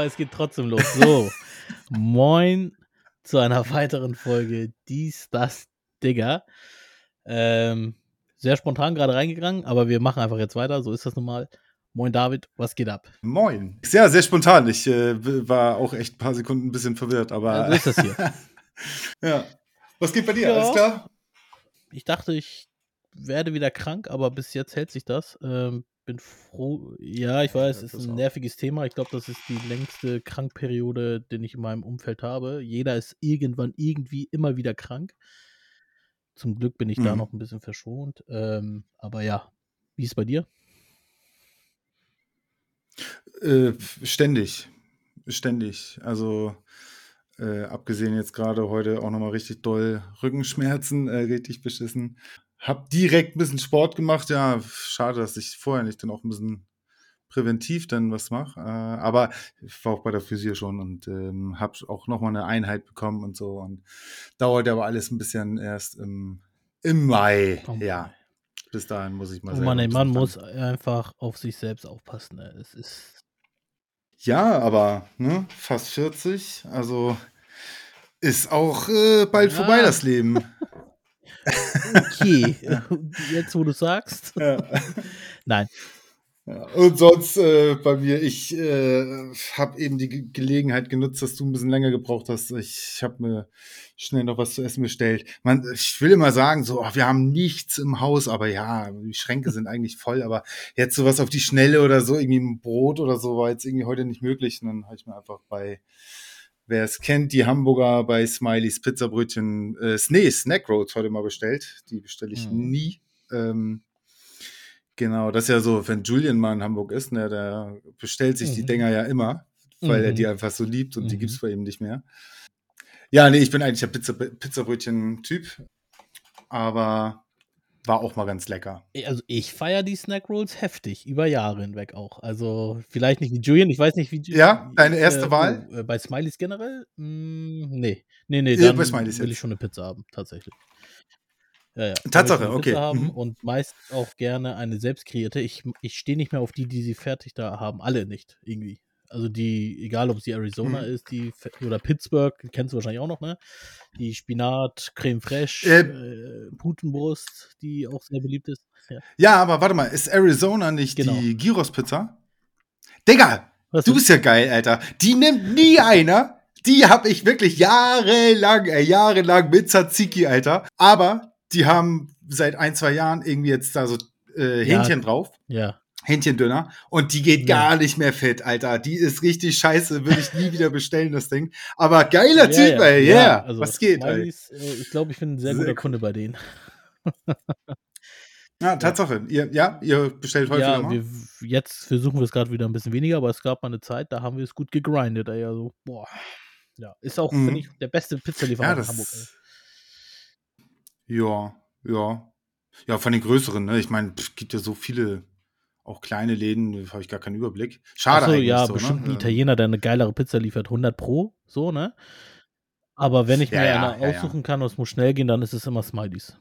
aber es geht trotzdem los. So, moin zu einer weiteren Folge Dies, das, Digger. Ähm, sehr spontan gerade reingegangen, aber wir machen einfach jetzt weiter. So ist das nun mal. Moin David, was geht ab? Moin. Ja, sehr spontan. Ich äh, war auch echt ein paar Sekunden ein bisschen verwirrt, aber. Ja, so ist das hier. ja. Was geht bei dir? Ja. Alles klar? Ich dachte, ich werde wieder krank, aber bis jetzt hält sich das. Ähm, bin froh. Ja, ich weiß, es ist ein nerviges Thema. Ich glaube, das ist die längste Krankperiode, den ich in meinem Umfeld habe. Jeder ist irgendwann irgendwie immer wieder krank. Zum Glück bin ich da Mhm. noch ein bisschen verschont. Ähm, aber ja, wie ist es bei dir? Äh, ständig. Ständig. Also, äh, abgesehen jetzt gerade heute auch nochmal richtig doll Rückenschmerzen, äh, richtig beschissen. Hab direkt ein bisschen Sport gemacht. Ja, schade, dass ich vorher nicht dann auch ein bisschen präventiv dann was mache. Äh, aber ich war auch bei der Physio schon und ähm, habe auch nochmal eine Einheit bekommen und so. Und dauert aber alles ein bisschen erst im, im Mai. Oh Mann, ja, bis dahin muss ich mal Oh ein man bisschen muss einfach auf sich selbst aufpassen. Ne? Es ist. Ja, aber ne, fast 40, also ist auch äh, bald vorbei Ja. das Leben. Okay, jetzt wo du sagst. Ja. Nein. Ja, und sonst äh, bei mir, ich äh, habe eben die Ge Gelegenheit genutzt, dass du ein bisschen länger gebraucht hast. Ich habe mir schnell noch was zu essen bestellt. Man, ich will immer sagen, so, ach, wir haben nichts im Haus, aber ja, die Schränke sind eigentlich voll. Aber jetzt sowas auf die Schnelle oder so, irgendwie ein Brot oder so, war jetzt irgendwie heute nicht möglich. Und dann habe ich mir einfach bei, wer es kennt, die Hamburger bei Smileys Pizzabrötchen, äh, nee, Snack Roads heute mal bestellt. Die bestelle ich Mhm. nie. Ähm, Genau, das ist ja so, wenn Julian mal in Hamburg ist, ne, der bestellt sich die Mhm. Dinger ja immer, weil er Mhm. die einfach so liebt und die Mhm. gibt's bei ihm nicht mehr. Ja, nee, ich bin eigentlich der Pizza, Pizzabrötchen-Typ, aber war auch mal ganz lecker. Also ich feiere die Snack Rolls heftig, über Jahre hinweg auch. Also vielleicht nicht wie Julian, ich weiß nicht wie Ju- Ja, deine erste äh, Wahl? Wo, äh, bei Smileys generell? Mm, nee. Nee, nee, Äh, dann Smileys will ich jetzt. schon eine Pizza haben, tatsächlich. Ja, ja. ich Tatsache, okay. Mhm. und meist auch gerne eine selbst kreierte. Ich, ich stehe nicht mehr auf die, die sie fertig da haben. Alle nicht, irgendwie. Also die, egal ob es die Arizona Mhm. ist, die oder Pittsburgh, kennst du wahrscheinlich auch noch, ne? Die Spinat, Creme Fraiche, Äh, äh, Putenbrust, die auch sehr beliebt ist. Ja, ja, aber warte mal, ist Arizona nicht genau. die Gyros-Pizza? Digga, Was du bist ja geil, Alter. Die nimmt nie einer. Die habe ich wirklich jahrelang, ey, jahrelang mit Tzatziki, Alter. Aber die haben seit ein, zwei Jahren irgendwie jetzt da so äh, Ja, Hähnchen drauf. ja. Hähnchendünner. Und die geht Nee. gar nicht mehr fit, Alter. Die ist richtig scheiße. Würde ich nie wieder bestellen, das Ding. Aber geiler Ja, Typ, ja, ey. ja. Yeah. Also Was geht, ey? Smileys, äh, ich glaube, ich bin ein sehr, Sehr guter. Kunde bei denen. Ja, Tatsache. Ihr, ja, ihr bestellt häufiger Ja, mal? wir, jetzt versuchen wir es gerade wieder ein bisschen weniger, aber es gab mal eine Zeit, da haben wir es gut gegrindet, ey. Also, boah. Ja, ist auch, finde Mhm. ich, der beste Ja, Pizzalieferant in Hamburg, ey. Ja, ja. Ja, von den größeren, ne? Ich meine, es gibt ja so viele, auch kleine Läden, da habe ich gar keinen Überblick. Schade Achso, eigentlich ja, so, bestimmt ein ne? Ähm, Italiener, der eine geilere Pizza liefert, 100 pro, so, ne? Aber wenn ich ja, mir ja, eine ja, aussuchen kann und es muss schnell gehen, dann ist es immer Smileys.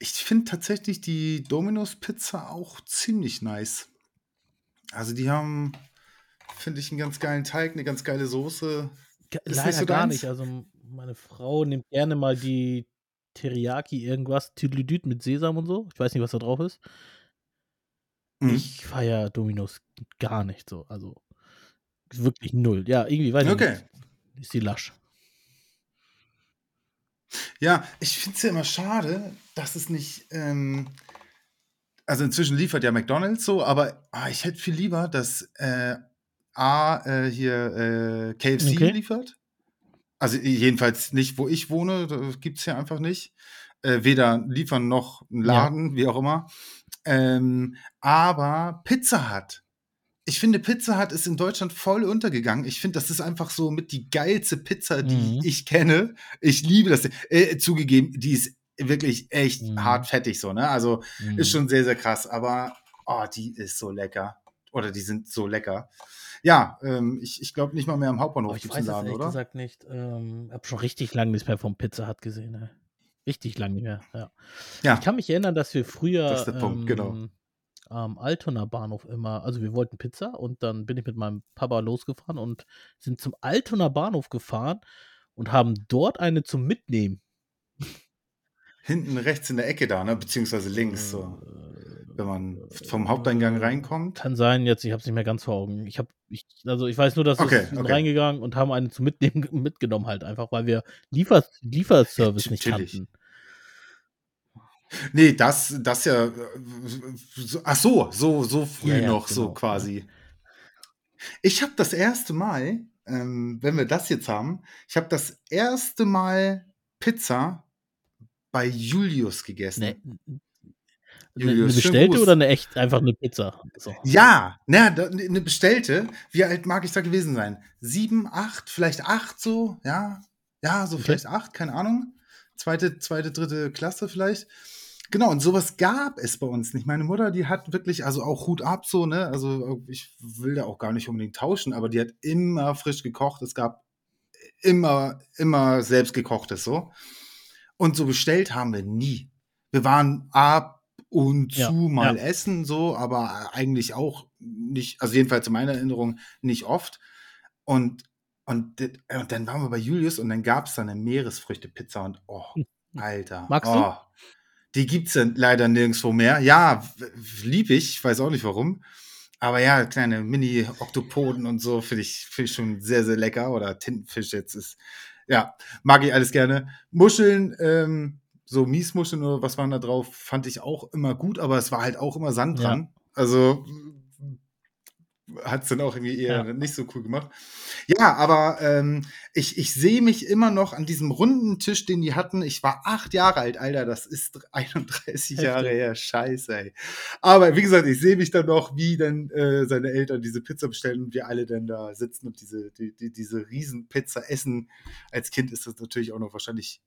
Ich finde tatsächlich die Domino's Pizza auch ziemlich nice. Also die haben, finde ich, einen ganz geilen Teig, eine ganz geile Soße. Ge- Ist nicht Leider so gar nicht. Also meine Frau nimmt gerne mal die Teriyaki irgendwas, Tüdelüdüt mit Sesam und so. Ich weiß nicht, was da drauf ist. Mhm. Ich feiere Dominos gar nicht so. Also wirklich null. Ja, irgendwie, weiß ich Okay. nicht. Ist die lasch. Ja, ich finde es ja immer schade, dass es nicht. Ähm, also inzwischen liefert ja McDonalds so, aber ah, ich hätte viel lieber, dass äh, A äh, hier äh, KFC Okay. liefert. Also jedenfalls nicht, wo ich wohne, gibt es ja einfach nicht. Äh, weder liefern noch ein Ja. Laden, wie auch immer. Ähm, aber Pizza Hut. Ich finde, Pizza Hut ist in Deutschland voll untergegangen. Ich finde, das ist einfach so mit die geilste Pizza, die Mhm. ich kenne. Ich liebe das. Äh, zugegeben, die ist wirklich echt Mhm. hart fettig so, ne? Also Mhm. ist schon sehr, sehr krass. Aber oh, die ist so lecker. Oder die sind so lecker. Ja, ähm, ich, ich glaube nicht mal mehr am Oh, Hauptbahnhof ich gibt weiß es es Laden, ehrlich oder? gesagt nicht. Ähm, hab schon richtig lange nichts mehr vom Pizza Hut gesehen. Ey. Richtig lange mehr. Ja. Ja, Ich kann mich erinnern, dass wir das früher ist der Punkt, genau. ähm, am Altonaer Bahnhof immer also, wir wollten Pizza und dann bin ich mit meinem Papa losgefahren und sind zum Altonaer Bahnhof gefahren und haben dort eine zum Mitnehmen. Hinten rechts in der Ecke da, ne, beziehungsweise links so. Wenn man vom Haupteingang reinkommt. Kann sein jetzt, ich habe es nicht mehr ganz vor Augen. Ich habe also, ich weiß nur, dass Okay, wir sind okay. reingegangen und haben eine zum Mitnehmen mitgenommen halt einfach, weil wir Liefer Lieferservice Ja, nicht chillig. Kannten. Ne, das das ja, äh, so ach so, so so früh Ja, ja, noch, so genau, ne? quasi. Ich habe das erste Mal, ähm, wenn wir das jetzt haben ich habe das erste Mal Pizza bei Julius gegessen. 'n 'n 'ne Julius, schönen bestellte oder 'ne echt einfach 'ne Pizza? So. Ja, da 'ne 'ne bestellte. Wie alt mag ich da gewesen sein? 7, 8, vielleicht 8 so, ja. Ja, so Okay. vielleicht 8, keine Ahnung. Zweite zweite, 3. Klasse vielleicht. Genau, und so was gab es bei uns nicht. Meine Mutter, die hat wirklich also, auch Hut ab so, ne? Also, äh, ich will da auch gar nicht unbedingt tauschen, aber die hat immer frisch gekocht. Es gab immer immer Selbstgekochtes so. Und so bestellt haben wir nie. Wir waren ab und Ja, zu mal ja. essen so, aber eigentlich auch nicht also, jedenfalls in meiner Erinnerung nicht oft. Und und äh, und dann waren wir bei Julius und dann gab's da 'ne Meeresfrüchte-Pizza und oh, Alter, Magst du? oh. Die gibt's ja leider nirgendswo mehr. Ja, liebe ich, weiß auch nicht warum. Aber ja, kleine Mini-Oktopoden und so finde ich finde ich schon sehr, sehr lecker oder Tintenfisch jetzt ist ja, mag ich alles gerne. Muscheln, ähm, so Miesmuscheln oder was waren da drauf, fand ich auch immer gut, aber es war halt auch immer Sand Ja. dran. Also, hat's dann auch irgendwie eher Ja. nicht so cool gemacht. Ja, aber, ähm, ich ich sehe mich immer noch an diesem runden Tisch, den die hatten. Ich war 8 Jahre alt, Alter, das ist 31 Jahre Heftig. her. Scheiße, ey. Aber wie gesagt, ich sehe mich dann noch, wie dann, äh, seine Eltern diese Pizza bestellen und wir alle dann da sitzen und diese die die diese Riesenpizza essen. Als Kind ist das natürlich auch noch wahrscheinlich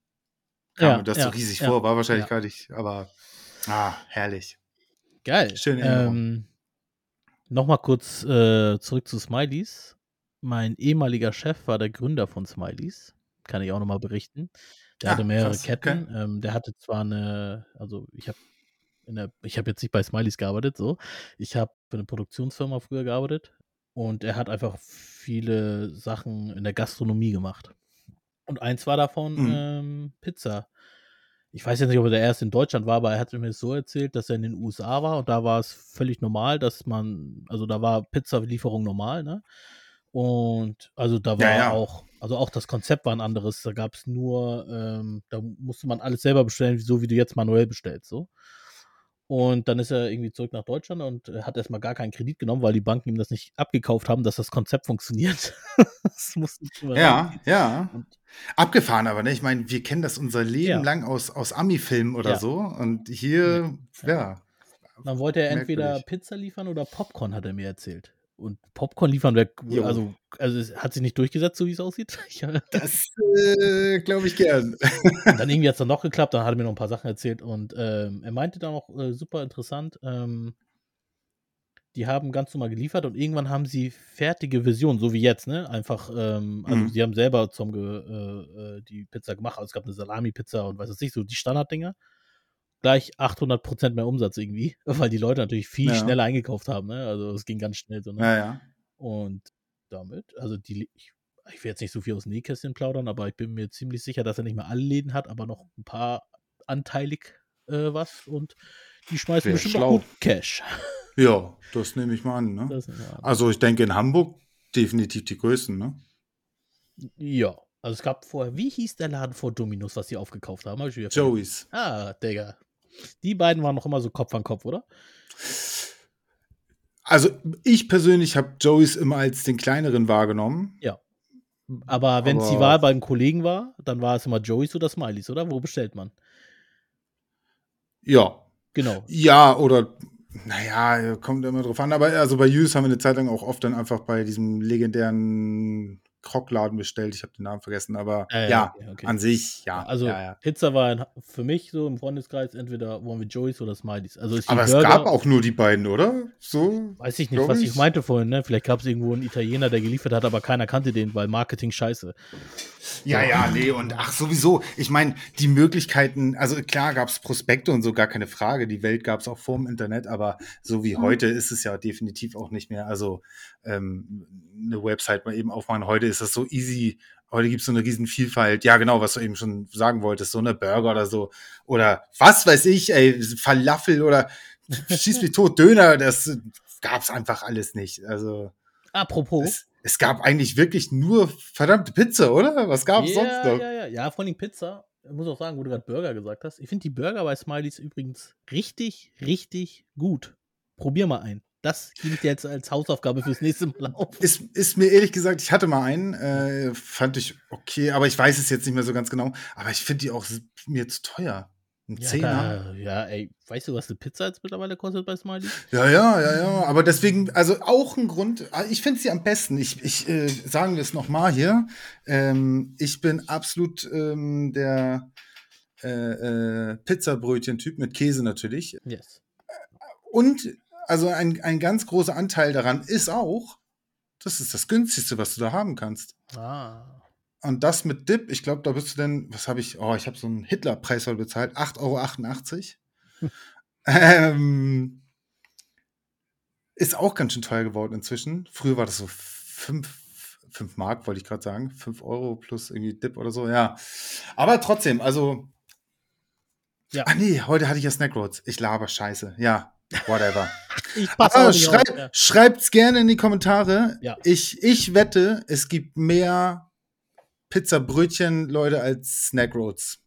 kam Ja, mir das so ja, riesig ja, vor, war wahrscheinlich gar nicht, aber, ah, herrlich. Geil. Erinnerung. Ähm, noch mal kurz, äh, zurück zu Smileys. Mein ehemaliger Chef war der Gründer von Smileys. Kann ich auch noch mal berichten. Der hatte Ah, mehrere krass, Ketten. okay. Ähm, der hatte zwar 'ne also, ich habe in der ich habe jetzt nicht bei Smileys gearbeitet so. Ich habe für 'ne Produktionsfirma früher gearbeitet und er hat einfach viele Sachen in der Gastronomie gemacht. Und eins war davon, Mhm. ähm, Pizza. Ich weiß jetzt nicht, ob er der Erste in Deutschland war, aber er hatte mir das so erzählt, dass er in den USA war und da war es völlig normal, dass man also, da war Pizzalieferung normal, ne? Und also, da Ja, war ja. auch also, auch das Konzept war 'n anderes. Da gab's nur ähm, da musste man alles selber bestellen, so wie du jetzt manuell bestellst, so. Und dann ist er irgendwie zurück nach Deutschland und, äh, hat erst mal gar keinen Kredit genommen, weil die Banken ihm das nicht abgekauft haben, dass das Konzept funktioniert. Das sie immer Ja, reinziehen. ja. Und Abgefahren aber, ne? Ich meine, wir kennen das unser Leben Ja. lang aus aus Ami-Filmen oder Ja. so und hier, ja. ja, Dann wollte er entweder. Pizza liefern oder Popcorn, hat er mir erzählt. Und Popcorn liefern wäre also also, es hat sich nicht durchgesetzt, so wie's aussieht. Ich Das, äh, glaube ich gern. Und dann irgendwie hat's dann doch geklappt, dann hat er mir noch 'n paar Sachen erzählt und, ähm, er meinte dann auch, äh, super interessant, ähm die haben ganz normal geliefert und irgendwann haben sie fertige Versionen, so wie jetzt, ne? Einfach, ähm also, Mhm. sie haben selber zum ge äh, äh, die Pizza gemacht. Also, es gab 'ne Salami-Pizza und was weiß ich, so die Standarddinger. Gleich 800 % mehr Umsatz irgendwie, weil die Leute natürlich viel Ja. schneller eingekauft haben, ne? Also, es ging ganz schnell so, ne? Ja, ja. Und damit also, die ich ich will jetzt nicht so viel aus dem Nähkästchen plaudern, aber ich bin mir ziemlich sicher, dass er nicht mehr alle Läden hat, aber noch 'n paar anteilig, äh, was und die schmeißen Wäre bestimmt schlau. gut Cash. Ja, das nehme ich mal an, ne? An. Also, ich denke in Hamburg definitiv die größten, ne? Ja. Also, es gab vorher wie hieß der Laden vor Dominos, was sie aufgekauft haben? Vergessen. Joey's. Ah, Digga. Die beiden waren noch immer so Kopf an Kopf, oder? Also, ich persönlich habe Joey's immer als den kleineren wahrgenommen. Ja. Aber wenn's die Aber Wahl beim Kollegen war, dann war es immer Joey's oder Smileys, oder? Wo bestellt man? Ja. Genau. Ja, oder na ja, kommt immer drauf an. Aber also, bei Joey's haben wir 'ne Zeit lang auch oft dann einfach bei diesem legendären Krockladen bestellt. Ich habe den Namen vergessen, aber Ja, ja, ja, okay, an sich, ja. Also ja. Pizza war für mich so im Freundeskreis entweder wollen wir Joey's oder Smileys. Also ist Aber es Burger, gab auch nur die beiden, oder? So? weiß ich nicht, was ich ich. meinte vorhin, ne? Vielleicht gab es irgendwo einen Italiener, der geliefert hat, aber keiner kannte den, weil Marketing scheiße. Ja, ja, nee, und ach, sowieso. Ich meine, die Möglichkeiten, also klar gab es Prospekte und so, gar keine Frage. Die Welt gab es auch vor dem Internet, aber so wie heute ist es ja definitiv auch nicht mehr. Also ähm, eine Website mal eben aufmachen. Heute ist das so easy. Heute gibt es so eine riesen Vielfalt. Ja, genau, was du eben schon sagen wolltest, so eine Burger oder so. Oder was weiß ich, ey, Falafel oder schieß mich tot, Döner, das gab's einfach alles nicht. Also Apropos. es, es gab eigentlich wirklich nur verdammte Pizza, oder? Was gab's ja, sonst noch? Ja, ja, ja, vor allem Pizza. Ich muss auch sagen, wo du gerade Burger gesagt hast. Ich finde die Burger bei Smileys übrigens richtig, richtig gut. Probier mal ein. Das dir jetzt als Hausaufgabe fürs nächste Mal auf. Ist, ist mir ehrlich gesagt, ich hatte mal einen, äh, fand ich okay, aber ich weiß es jetzt nicht mehr so ganz genau. Aber ich finde die auch mir zu teuer. Ein Ja, Zehner. da, ja, ey, weißt du, was eine Pizza jetzt mittlerweile kostet bei Smiley? Ja, ja, ja, ja. Aber deswegen, also auch ein Grund, ah, ich finde sie am besten. Ich, ich äh, sagen wir es nochmal hier. Ähm, ich bin absolut ähm, der äh, äh, Pizzabrötchen-Typ mit Käse natürlich. Yes. Und also ein, ein ganz großer Anteil daran ist auch, das ist das günstigste, was du da haben kannst. Ah. Und das mit Dip, ich glaube, da bist du denn, was habe ich, oh, ich habe so einen Hitler-Preis bezahlt, 8,88 Euro. ähm, ist auch ganz schön teuer geworden inzwischen. Früher war das so 5, 5 Mark, wollte ich gerade sagen. 5 Euro plus irgendwie Dip oder so, ja. Aber trotzdem, also. Ja. Ah, nee, heute hatte ich ja Snackroads. Ich laber Scheiße. Ja, whatever. Ich Ah, schreib, auf. Ja. Schreibt's gerne in die Kommentare. Ja. Ich, ich wette, es gibt mehr Pizzabrötchen, Leute, als Snackroads.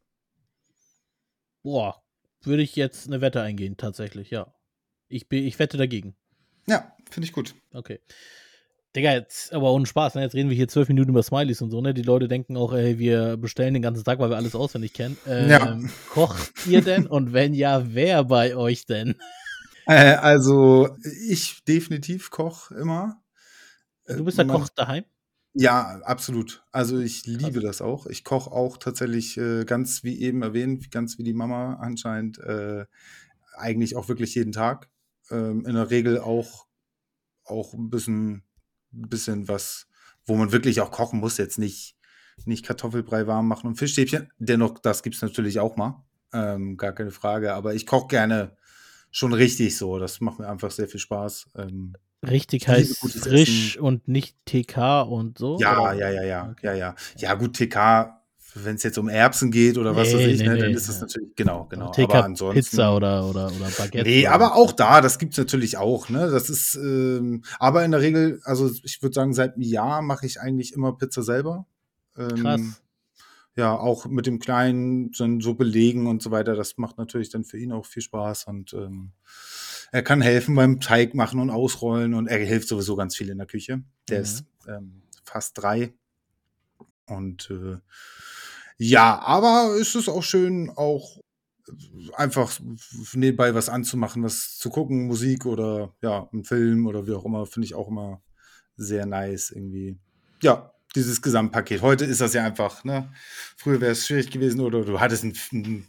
Boah, würde ich jetzt eine Wette eingehen, tatsächlich, ja. Ich, bin, ich wette dagegen. Ja, finde ich gut. Okay. Digga, jetzt aber ohne Spaß, ne? Jetzt reden wir hier zwölf Minuten über Smileys und so, ne? Die Leute denken auch, ey, wir bestellen den ganzen Tag, weil wir alles auswendig kennen. Ähm, Ja. Kocht ihr denn? und wenn ja, wer bei euch denn? Äh, also, ich definitiv koch immer. Äh, Du bist der man- Koch daheim? Ja, absolut. Also ich liebe das auch. Ich koche auch tatsächlich äh, ganz wie eben erwähnt, ganz wie die Mama anscheinend, äh, eigentlich auch wirklich jeden Tag. Ähm, in der Regel auch, auch ein bisschen, bisschen was, wo man wirklich auch kochen muss. Jetzt nicht, nicht Kartoffelbrei warm machen und Fischstäbchen. Dennoch, das gibt's natürlich auch mal. Ähm, gar keine Frage. Aber ich koche gerne schon richtig so. Das macht mir einfach sehr viel Spaß. Ähm, Richtig heißt frisch und nicht TK und so? Ja, oder? ja, ja, ja, Okay. ja, ja. Ja, gut, TK, wenn es jetzt um Erbsen geht oder was Nee, weiß ich, nee, ne, dann nee, ist das ja. natürlich, genau, genau. TK aber ansonsten. Pizza oder, oder, oder Baguette. Nee, oder aber auch da, das gibt's natürlich auch, ne? Das ist, ähm, aber in der Regel, also ich würde sagen, seit einem Jahr mache ich eigentlich immer Pizza selber. Ähm, Krass. Ja, auch mit dem Kleinen dann so belegen und so weiter. Das macht natürlich dann für ihn auch viel Spaß und ähm, er kann helfen beim Teig machen und ausrollen und er hilft sowieso ganz viel in der Küche. Der Mhm. ist ähm, fast drei. Und äh, ja, aber es ist auch schön, auch einfach nebenbei was anzumachen, was zu gucken, Musik oder ja, ein Film oder wie auch immer, finde ich auch immer sehr nice irgendwie. Ja, dieses Gesamtpaket. Heute ist das ja einfach, ne? Früher wäre es schwierig gewesen oder du hattest einen, einen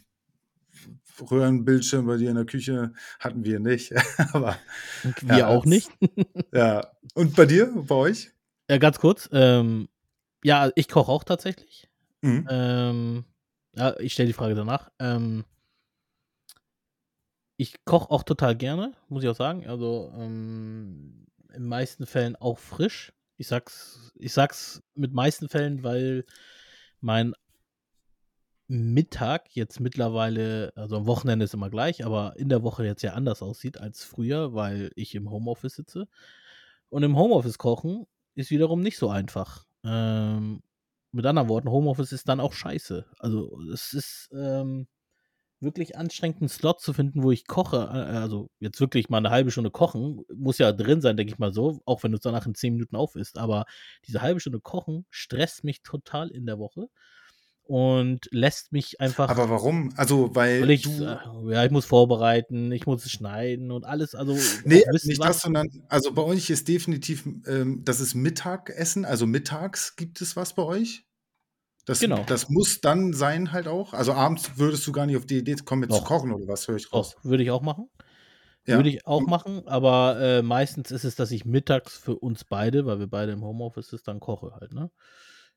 Röhrenbildschirm bei dir in der Küche, hatten wir nicht. aber wir ja, auch das- nicht. ja. Und bei dir, bei euch? Ja, ganz kurz. Ähm, ja, ich koche auch tatsächlich. Mhm. Ähm, ja, ich stelle die Frage danach. Ähm, ich koche auch total gerne, muss ich auch sagen. Also ähm, in meisten Fällen auch frisch. Ich sag's, ich sag's mit meisten Fällen, weil mein Mittag jetzt mittlerweile, also am Wochenende ist immer gleich, aber in der Woche jetzt ja anders aussieht als früher, weil ich im Homeoffice sitze. Und im Homeoffice kochen ist wiederum nicht so einfach. Ähm, mit anderen Worten, Homeoffice ist dann auch scheiße. Also es ist ähm, wirklich anstrengend, einen Slot zu finden, wo ich koche. Äh, Also jetzt wirklich mal eine halbe Stunde kochen, muss ja drin sein, denke ich mal so, auch wenn du es danach in zehn Minuten auf isst. Aber diese halbe Stunde kochen stresst mich total in der Woche. und lässt mich einfach. Aber warum? Also, weil, weil ich, du. äh, ja, ich muss vorbereiten, ich muss es schneiden und alles. Also, Nee, auch wissen, nicht das, sondern, also bei euch ist definitiv, ähm, das ist Mittagessen, also mittags gibt es was bei euch? Das, Genau. das muss dann sein halt auch. Also abends würdest du gar nicht auf die Idee kommen, jetzt zu Doch. kochen oder was, höre ich raus. Doch, würde ich auch machen. Ja. Würde ich auch machen, aber äh, meistens ist es, dass ich mittags für uns beide, weil wir beide im Homeoffice ist, dann koche halt, ne?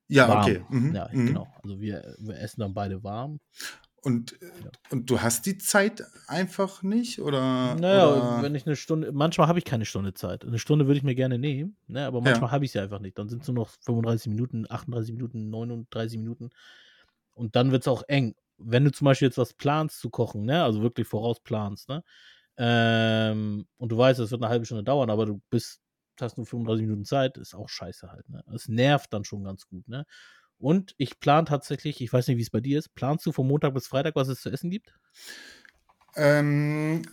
Ja, warm. okay. Mhm. Ja, mhm. genau. Also wir, wir essen dann beide warm. Und, äh, Ja. und du hast die Zeit einfach nicht? Oder? Naja, oder? wenn ich eine Stunde, manchmal habe ich keine Stunde Zeit. Eine Stunde würde ich mir gerne nehmen, ne? aber manchmal habe ich sie einfach nicht. Dann sind es nur noch 35 Minuten, 38 Minuten, 39 Minuten. Und dann wird es auch eng. Wenn du zum Beispiel jetzt was planst zu kochen, ne? also wirklich vorausplanst, ne? ähm, und du weißt, es wird eine halbe Stunde dauern, aber du bist, hast nur 35 Minuten Zeit, ist auch scheiße halt. Ne? Es nervt dann schon ganz gut. Ne? Und ich plan tatsächlich, ich weiß nicht, wie es bei dir ist, planst du von Montag bis Freitag, was es zu essen gibt? Ähm,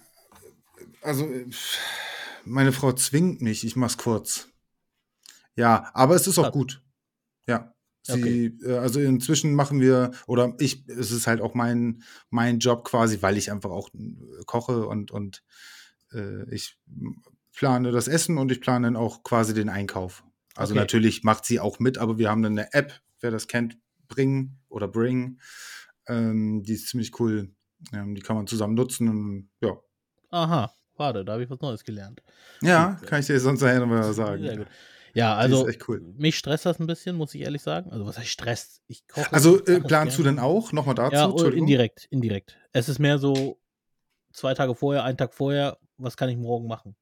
also, meine Frau zwingt mich, ich mach's kurz. Ja, aber es ist auch gut. Ja. Sie, äh, also inzwischen machen wir, oder ich, es ist halt auch mein, mein Job quasi, weil ich einfach auch äh, koche und, und äh, ich plane das Essen und ich plane dann auch quasi den Einkauf. Also Okay. natürlich macht sie auch mit, aber wir haben dann eine App, wer das kennt, Bring oder Bring. Ähm, die ist ziemlich cool. Ähm, die kann man zusammen nutzen. Und, ja. Aha, warte, da habe ich was Neues gelernt. Ja, Gut, kann ich dir sonst nachher noch mal sagen. Sehr gut. Ja, also echt cool. mich stresst das ein bisschen, muss ich ehrlich sagen. Also was heißt Stresst? Ich koche. Also äh, planst du gerne. denn auch nochmal dazu? Ja, oh, indirekt, indirekt. Es ist mehr so zwei Tage vorher, einen Tag vorher, was kann ich morgen machen?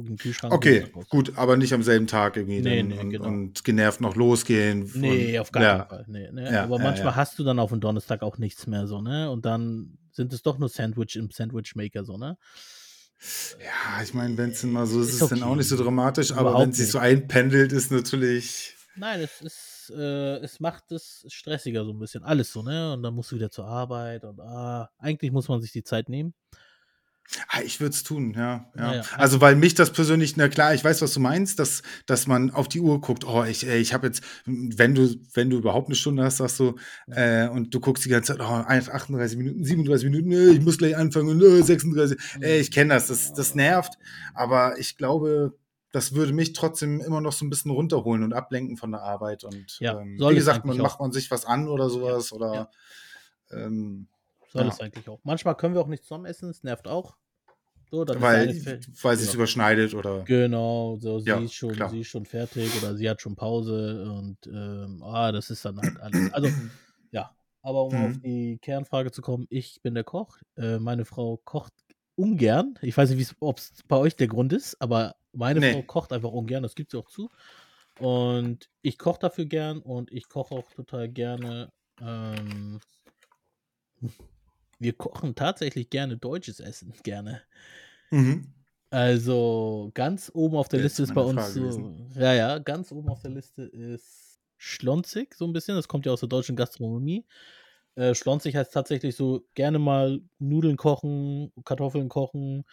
Guck in den Kühlschrank. Okay, gut, aber nicht am selben Tag irgendwie Nee, nee, und, genau. und genervt noch losgehen. Nee, und, auf gar ja. keinen Fall. Nee, nee. Ja, Aber ja, manchmal hast du dann auf den Donnerstag auch nichts mehr so, ne? Und dann sind es doch nur Sandwich im Sandwich Maker so, ne? Ja, ich meine, wenn es mal so ist, Ist es dann auch okay. nicht so dramatisch, aber wenn es sich so einpendelt, ist natürlich. Nein, es ist, äh, es macht es stressiger so ein bisschen. Alles so, ne? Und dann musst du wieder zur Arbeit und ah, eigentlich muss man sich die Zeit nehmen. Ah, ich würde es tun, ja. ja. Ja, ja. Also, weil mich das persönlich, na klar, ich weiß, was du meinst, dass, dass man auf die Uhr guckt, oh, ich, ich habe jetzt, wenn du, wenn du überhaupt eine Stunde hast, sagst du, äh, und du guckst die ganze Zeit, oh, 38 Minuten, 37 Minuten, äh, ich muss gleich anfangen, und, äh, 36, äh, ich kenne das, das, das nervt, aber ich glaube, das würde mich trotzdem immer noch so ein bisschen runterholen und ablenken von der Arbeit und ähm, wie es gesagt, man macht man sich was an oder sowas oder. Ähm, Soll es eigentlich auch. Manchmal können wir auch nicht zusammen essen, es nervt auch. So, dann ist weil fer- weil es genau. überschneidet oder Genau, so sie Ja, ist schon, klar. sie ist schon fertig oder sie hat schon Pause und ähm, ah, das ist dann halt alles. Also ja, aber um auf Mhm. die Kernfrage zu kommen, ich bin der Koch. Äh, meine Frau kocht ungern. Ich weiß nicht, ob es bei euch der Grund ist, aber meine Nee. Frau kocht einfach ungern. Das gibt sie auch zu. Und ich koche dafür gern und ich koche auch total gerne. Ähm, wir kochen tatsächlich gerne deutsches Essen, gerne. Mhm. Also ganz oben auf der Wäre Liste jetzt ist bei uns so, ja, ja, ganz oben auf der Liste ist Schlonzig, so ein bisschen. Das kommt ja aus der deutschen Gastronomie. Äh, Schlonzig heißt tatsächlich so gerne mal Nudeln kochen, Kartoffeln kochen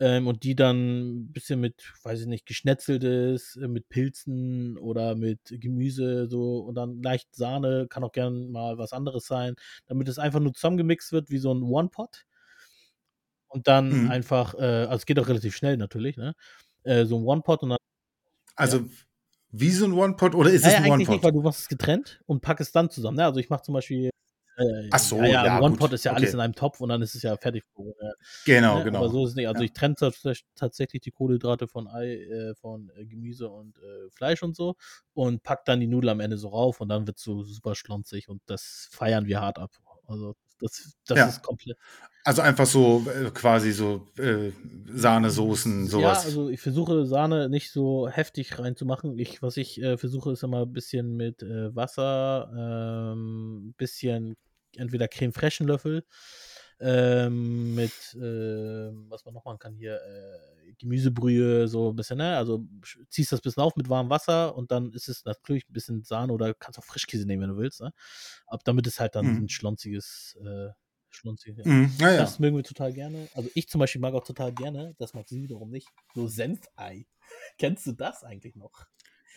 ähm, und die dann ein bisschen mit, weiß ich nicht, geschnetzeltes, äh, mit Pilzen oder mit Gemüse so und dann leicht Sahne, kann auch gerne mal was anderes sein, damit es einfach nur zusammengemixt wird wie so ein One-Pot. Und dann Mhm. einfach, äh, also es geht auch relativ schnell natürlich, ne? Äh, so ein One-Pot und dann. Also wie so ein One-Pot oder ist Naja, es ein weil One-Pot? du machst es getrennt und pack es dann zusammen. Ne? Also ich mache zum Beispiel. Äh, Ach so, ja, ja, ja, gut, ist ja alles okay. in einem Topf und dann ist es ja fertig. Genau, ne? genau. Aber so ist es nicht. Also Ja. ich trenne tats- tatsächlich die Kohlenhydrate von Ei, äh, von äh, Gemüse und äh, Fleisch und so und pack dann die Nudel am Ende so rauf und dann wird so super schlonzig und das feiern wir hart ab. Also das, das Ja. ist komplett. Also einfach so äh, quasi so äh, Sahnesoßen, Ja, sowas. also ich versuche Sahne nicht so heftig reinzumachen. Ich, was ich äh, versuche, ist immer ein bisschen mit äh, Wasser, ähm, ein bisschen entweder Creme fraiche einen Löffel, ähm, mit, äh, was man noch machen kann hier, äh, Gemüsebrühe, so ein bisschen, ne? Also ziehst das ein bisschen auf mit warmem Wasser und dann ist es natürlich ein bisschen Sahne oder kannst auch Frischkäse nehmen, wenn du willst, ne? Aber damit es halt dann Mhm. ein schlonziges, äh, schlonziges, Mhm. Ja, ja. das mögen wir total gerne. Also ich zum Beispiel mag auch total gerne, das mag sie wiederum nicht, so Senfei. Kennst du das eigentlich noch?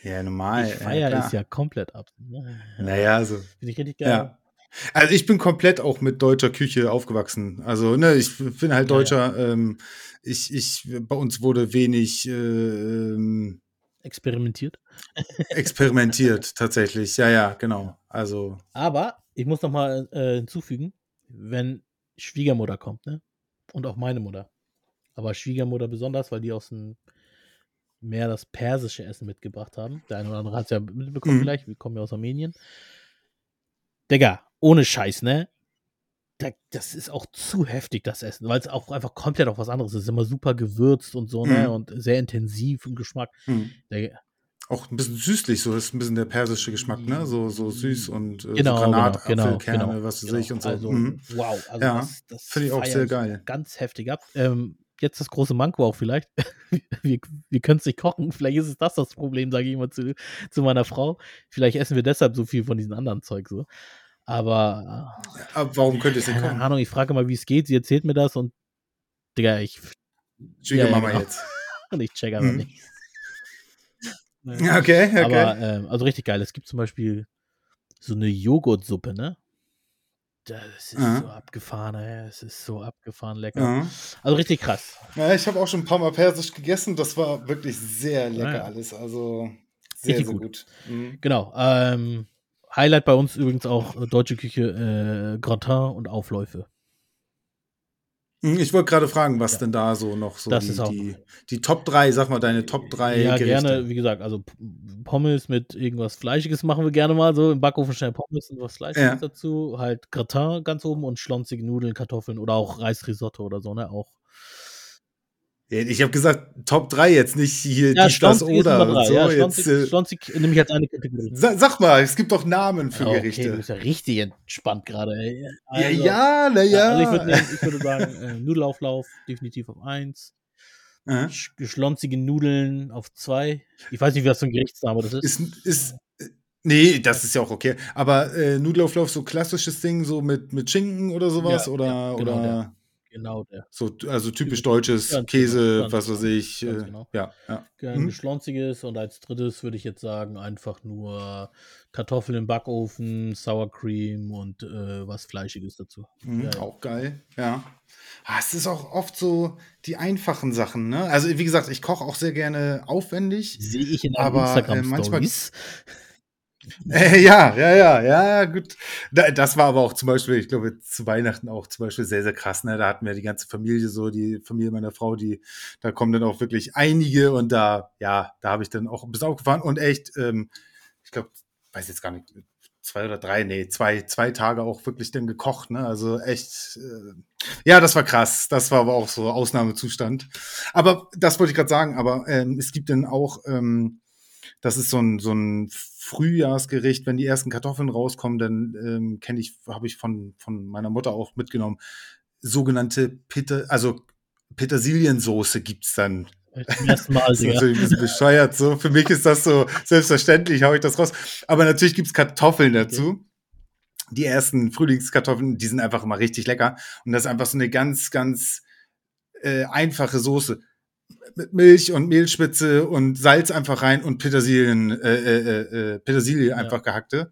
Ja, normal. ich feiere ja, es ja komplett ab. Ne? Naja, also. Finde ich richtig geil. Ja. Also, ich bin komplett auch mit deutscher Küche aufgewachsen. Also, ne, ich bin halt Ja, ja. Deutscher. Ähm, ich ich bei uns wurde wenig, ähm Experimentiert. experimentiert tatsächlich. Ja, ja, genau. Also Aber ich muss noch mal, äh, hinzufügen, wenn Schwiegermutter kommt, ne, und auch meine Mutter, aber Schwiegermutter besonders, weil die aus'm mehr das persische Essen mitgebracht haben. Der eine oder andere hat's ja mitbekommen Mhm. vielleicht, wir kommen ja aus Armenien. Digga, ohne Scheiß, ne? Da das ist auch zu heftig, das Essen, weil's auch einfach komplett auch was anderes ist. Immer super gewürzt und so, ne, Mhm. und sehr intensiv im Geschmack. Mhm. Digga Auch 'n bisschen süßlich, so ist 'n bisschen der persische Geschmack, ne? So so süß und, äh, so Genau, genau, genau, Granatapfelkerne, genau, was weiß genau. ich und so. Also, Mhm. wow, also Ja, das das finde ich auch sehr geil. ganz heftig ab. Ähm, jetzt das große Manko auch vielleicht, wir wir können's nicht kochen. Vielleicht ist es das das Problem, sage ich immer zu zu meiner Frau. Vielleicht essen wir deshalb so viel von diesem anderen Zeug so. Aber Aber warum könnt ihr's nicht keine kochen? Ahnung, ich frage immer, wie's geht. Sie erzählt mir das und Digga, ich f ja, ja, Schwiegermama genau. jetzt. Und ich checke einfach Mhm. nicht. Okay, okay. Aber, ähm also richtig geil. Es gibt zum Beispiel so 'ne Joghurtsuppe, ne? Das ist so Mhm. abgefahren, ey. Es ist so abgefahren lecker. Mhm. Also richtig krass. Ja, ich habe auch schon 'n paar Mal persisch gegessen. Das war wirklich sehr Ja, lecker ja. alles. Also, sehr, Richtig sehr gut. gut. Mhm. Genau, ähm, Highlight bei uns übrigens auch, äh, deutsche Küche, äh, Gratin und Aufläufe. Mhm, ich wollte grade fragen, was Ja. denn da so noch so Das die ist auch die die Top 3, sag mal, deine Top 3 Ja, Gerichte. gerne, wie gesagt, also Pommes mit irgendwas Fleischiges machen wir gerne mal so im Backofen schnell Pommes und was Fleischiges Ja. dazu, halt Gratin ganz oben und schlonzige Nudeln, Kartoffeln oder auch Reisrisotto oder so, ne, auch. Ich habe gesagt, Top 3 jetzt nicht hier Ja, dies, das, oder 3. so. Ja, Jetzt, schlonzig äh nehme ich als eine Kategorie. sa sag mal, es gibt doch Namen für Ja, okay, du Gerichte. bist ja richtig entspannt. Ja, Also ja, na ja, also ich würde sagen, äh, Nudelauflauf definitiv auf 1. Mhm. Sch schlonzige Nudeln auf 2. Ich weiß nicht, was für 'n Gerichtsname das ist. Ist ist äh, ne, das ist ja auch okay. Aber, äh, Nudelauflauf, so klassisches Ding, so mit mit Schinken oder so Ja, was ja, oder genau der. oder Genau der. so also typisch deutsches ganz Käse, ganz was weiß ich, äh, genau. ja, ja. Gerne Mhm. schlonziges und als 3. würde ich jetzt sagen, einfach nur Kartoffeln im Backofen, Sour Cream und, äh, was Fleischiges dazu. Mhm, Ja, ja. auch geil, ja. Ah, es ist auch oft so die einfachen Sachen, ne? Also, wie gesagt, ich koche auch sehr gerne aufwendig, Sehe ich in aber, äh, manchmal Instagram-Stories. Äh, ja, ja, ja, ja, gut. Da das war aber auch zum Beispiel, ich glaube, zu Weihnachten auch zum Beispiel sehr, sehr krass, ne? Da hatten wir die ganze Familie so, die Familie meiner Frau, die da kommen dann auch wirklich einige und da ja, da habe ich dann auch bisschen aufgefahren und echt, ähm, ich glaube, weiß jetzt gar nicht, 2 oder 3, ne, 2 2 Tage auch wirklich dann gekocht, ne? Also echt, äh ja, das war krass. Das war aber auch so Ausnahmezustand. Aber das wollte ich grad sagen, aber, ähm, es gibt dann auch, ähm das ist so 'n so 'n Frühjahrsgericht, wenn die ersten Kartoffeln rauskommen, dann, ähm, kenne ich habe ich von von meiner Mutter auch mitgenommen. Sogenannte Pete also Petersiliensoße gibt's dann. Äh, zum ersten Mal, Das ist natürlich 'n bisschen bescheuert so. Für mich ist das so selbstverständlich, haue ich das raus. Aber natürlich gibt's Kartoffeln Okay. dazu. Die ersten Frühlingskartoffeln, die sind einfach immer richtig lecker. Und das ist einfach so 'ne ganz, ganz, äh, einfache Soße. Mit Milch und Mehlschwitze und Salz einfach rein und Petersilien äh, äh, äh, äh, Petersilie Ja. einfach gehackte.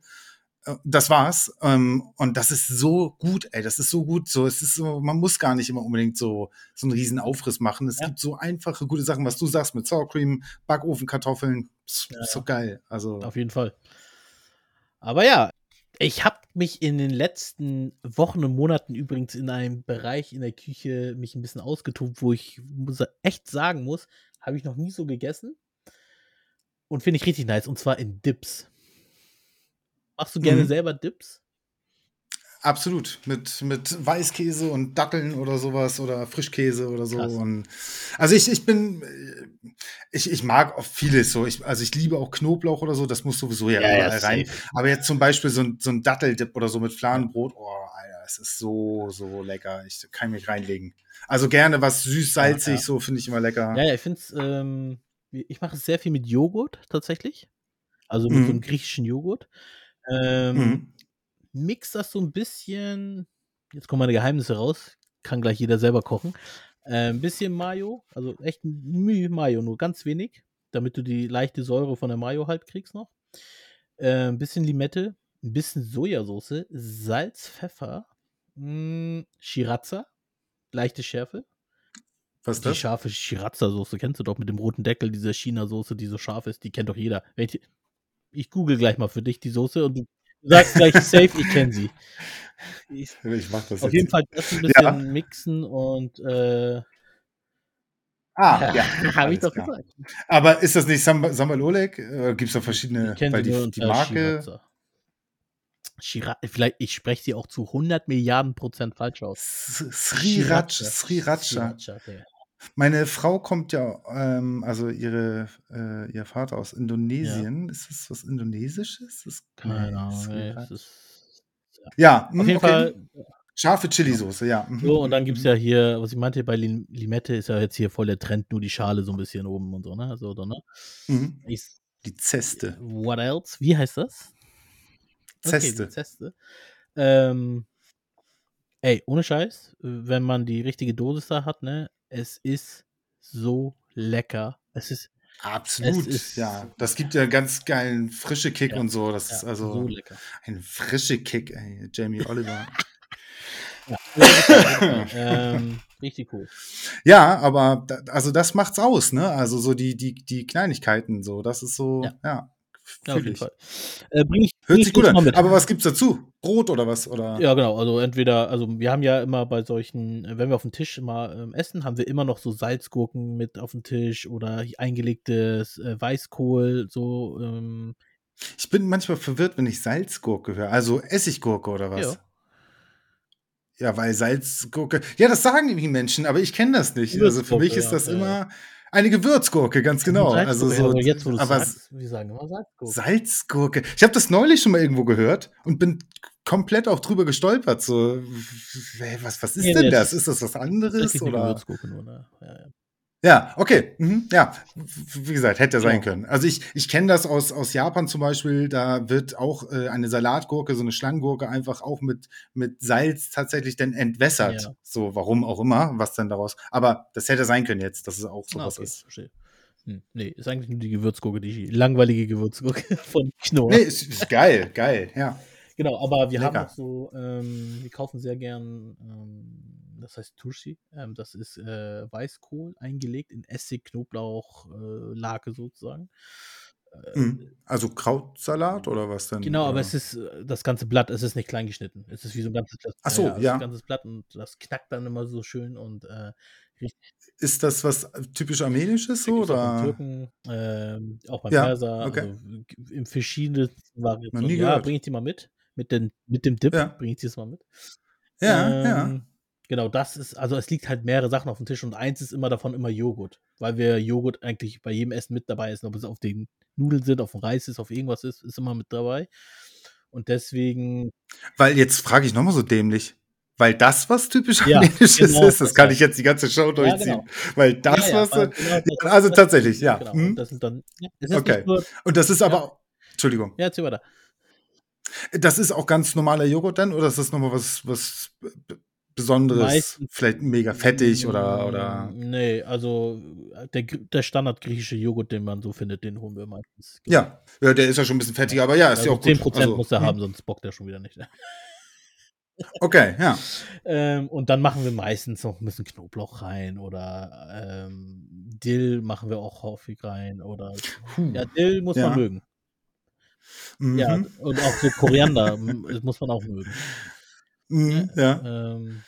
Äh, das war's. Ähm, und das ist so gut, ey. Das ist so gut. So, es ist so man muss gar nicht immer unbedingt so so 'n riesen Aufriss machen. Es Ja. gibt so einfache, gute Sachen, was du sagst mit Sour Cream, Backofenkartoffeln. Ist Ja, so ja. geil. Also Auf jeden Fall. Aber ja, ich habe mich in den letzten Wochen und Monaten übrigens in einem Bereich in der Küche mich 'n bisschen ausgetobt, wo ich muss echt sagen muss, habe ich noch nie so gegessen und finde ich richtig nice, und zwar in Dips. Machst du gerne Mhm. selber Dips? Absolut. Mit mit Weißkäse und Datteln oder so was oder Frischkäse oder so Krass. und also, ich ich bin äh, ich ich mag auch vieles so. Ich also, ich liebe auch Knoblauch oder so, das muss sowieso ja Ja, ja, rein. safe. Aber jetzt zum Beispiel so 'n so 'n Datteldip oder so mit Ja. Fladenbrot, oh, Alter, es ist so, so lecker. Ich kann mich reinlegen. Also, gerne was Ja, süß-salzig, ja. so finde ich immer Ja, lecker. ja, ich finde es, ähm ich mache es sehr viel mit Joghurt tatsächlich, also, mit so 'nem Mhm. griechischen Joghurt. Ähm, Mhm. Mixe das so 'n bisschen jetzt kommen meine Geheimnisse raus, kann gleich jeder selber kochen. Äh, 'n bisschen Mayo, also, echt Müh Mayo, nur ganz wenig, damit du die leichte Säure von der Mayo halt kriegst noch. Äh, 'n bisschen Limette, 'n bisschen Sojasauce, Salz, Pfeffer, hm, Sriracha, leichte Schärfe. Was ist Die das? scharfe Sriracha-Soße kennst du doch mit dem roten Deckel, diese China-Soße, die so scharf ist, die kennt doch jeder. Ich google gleich mal für dich die Soße und du sagst gleich safe, ich kenne sie. Ich Ich mache das auf jetzt. jeden Fall das 'n Ja. bisschen mixen und, äh Ah, ja, habe ich doch klar. gesagt. Aber ist das nicht Samba Sambal Oleg? Äh, gibt's da Ich verschiedene kenne weil sie nur die die Marke. Shira vielleicht ich spreche sie auch zu 100 Milliarden Prozent falsch aus. Sriracha Sriracha. Sriracha, Digga. Meine Frau kommt ja, ähm also ihre äh, ihr Vater aus Ja. Indonesien. Ist das was Indonesisches? Das Keine ne, Ahnung, es ist ja. Ja, Auf mhm, jeden okay. Fall Scharfe. Chilisoße, ja. Mhm, So, und dann gibt's mhm. ja hier, was ich meinte bei Lim Limette ist ja jetzt hier voll der Trend, nur die Schale so 'n bisschen oben und so, ne? So, so, ne? Mhm. Ich Die Zeste. what else? Wie heißt das? Okay, Zeste. Zeste. Ähm ey, ohne Scheiß, wenn man die richtige Dosis da hat, ne, es ist so lecker. Es ist es Absolut, ist ja. Das gibt ja ganz geilen frische Kick Ja, und so. Das ja, ist so also lecker. ein frische Kick, ey, Jamie Oliver. Ja. Ähm, richtig cool. Ja, aber da also das macht's aus, ne? Also so die die die Kleinigkeiten so, das ist so Ja. Ja, auf jeden. Fall. Äh, bringe ich Hört sich ich gut an. Aber was gibt's dazu? Brot oder was, oder? Ja, genau. Also entweder also wir haben ja immer bei solchen äh, wenn wir aufm Tisch immer, ähm, essen, haben wir immer noch so Salzgurken mit aufm Tisch oder eingelegtes, äh, Weißkohl, so, ähm Ich bin manchmal verwirrt, wenn ich Salzgurke höre. Also Essiggurke oder was? Ja. Ja, weil Salzgurke ja, das sagen irgendwie Menschen, aber ich kenne das nicht. Also für mich ist das immer eine Gewürzgurke, ganz genau. Also so aber jetzt, wo du's aber sagst, wir sagen immer Salzgurke. Salzgurke. Ich habe das neulich schon mal irgendwo gehört und bin komplett auch drüber gestolpert, so was was ist Ne, denn ne, das? Ist das was anderes oder? Gewürzgurke nur, ne? Ja, ja. Ja, okay, mhm, ja. Wie gesagt, hätte ja sein Genau. können. Also ich ich kenne das aus aus Japan zum Beispiel, da wird auch, äh, eine Salatgurke, so 'ne Schlangengurke einfach auch mit mit Salz tatsächlich dann entwässert. Ja. So, warum auch immer, was denn daraus aber das hätte sein können jetzt, dass es auch so Ah, was okay, ist. verstehe. Hm, ne, ist eigentlich nur die Gewürzgurke, die langweilige Gewürzgurke von Knorr. Ne, ist ist geil, geil, ja. Genau, aber wir haben Lecker. noch so ähm, wir kaufen sehr gern, ähm, das heißt Turşi. Ähm, das ist, äh, Weißkohl eingelegt in Essig, Knoblauch, äh, Lake sozusagen. Äh, Mhm. Also Krautsalat oder was denn? genau, aber Oder? es ist, äh, das ganze Blatt, es ist nicht klein geschnitten. Es ist wie so 'n ganzes Blatt. Ach so, ja, ja. ganzes Blatt und das knackt dann immer so schön und, äh, richtig Ist das was, äh, typisch Armenisches so, gibt's auch oder? Türken, ähm, auch beim Ja, Perser, okay. also in Variationen. nie Ja, bringe ich dir mal mit. Mit den mit dem Dip Ja. bringe ich dir's mal mit. Ja, ja. Genau, das ist also es liegt halt mehrere Sachen aufm Tisch und eins ist immer davon immer Joghurt, weil wir Joghurt eigentlich bei jedem Essen mit dabei essen, ob es auf den Nudeln sind, aufm Reis ist, auf irgendwas ist, ist immer mit dabei. Und deswegen Weil jetzt frage ich noch mal so dämlich, weil das was typisch Ja, Armenisches genau ist? Das kann ich jetzt die ganze Show Ja, durchziehen. genau. Weil Ja, das ja, was äh, genau das also tatsächlich, ja. genau. Das dann ja, ist Okay. nur Und das ist ja. aber Entschuldigung. Ja, erzähl weiter. Das ist auch ganz normaler Joghurt dann oder ist das noch mal was was Besonderes, Meistens vielleicht mega fettig oder oder? hm, ne, also, äh, der der Standard griechische Joghurt, den man so findet, den holen wir meistens, genau. Ja. Ja, der ist ja schon 'n bisschen fettiger, aber ja, ist ja Also auch gut. 10 Also, muss der haben, mhm. sonst bockt der schon wieder nicht. Okay, ja. Ähm, und dann machen wir meistens noch 'n bisschen Knoblauch rein oder, ähm, Dill machen wir auch häufig rein oder ja, Puh, Dill muss man ja. mögen. Ja, Mhm. und auch so Koriander, hm, das muss man auch mögen. Mhm, Ne, ja. ähm?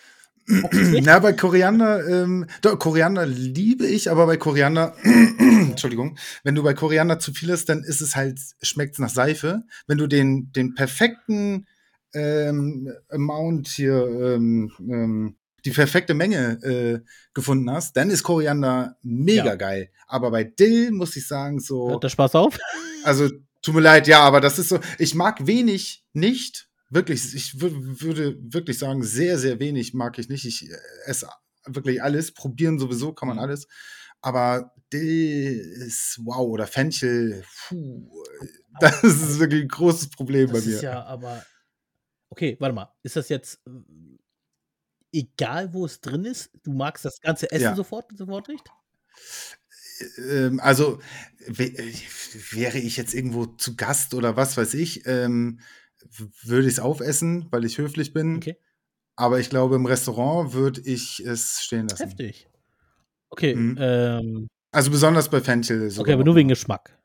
Ja, bei Koriander, ähm doch, Koriander liebe ich, aber bei Koriander Entschuldigung, wenn du bei Koriander zu viel hast, dann ist es halt schmeckt's nach Seife. Wenn du den den perfekten, ähm, Amount hier, ähm, ähm die perfekte Menge, äh, gefunden hast, dann ist Koriander mega Ja. geil. Aber bei Dill muss ich sagen, so Hört der Spaß auf? also, tut mir leid, ja, aber das ist so ich mag wenig nicht, wirklich, ich wür würde wirklich sagen, sehr, sehr wenig mag ich nicht. Ich, äh, esse wirklich alles, probieren sowieso kann man Mhm. alles. Aber Dill ist wow oder Fenchel, puh, das ist wirklich 'n großes Problem bei Das ist mir. ja aber okay, warte mal. Ist das jetzt, w egal, wo es drin ist, du magst das ganze Essen Ja. sofort sofort nicht? Ähm, also, äh, wäre ich jetzt irgendwo zu Gast oder was weiß ich, ähm, würde ich es aufessen, weil ich höflich bin. Okay. Aber ich glaube, im Restaurant würde ich es stehen lassen. Heftig. Okay, Mhm. ähm, Also besonders bei Fenchel. sogar okay, aber nur wegen. Geschmack.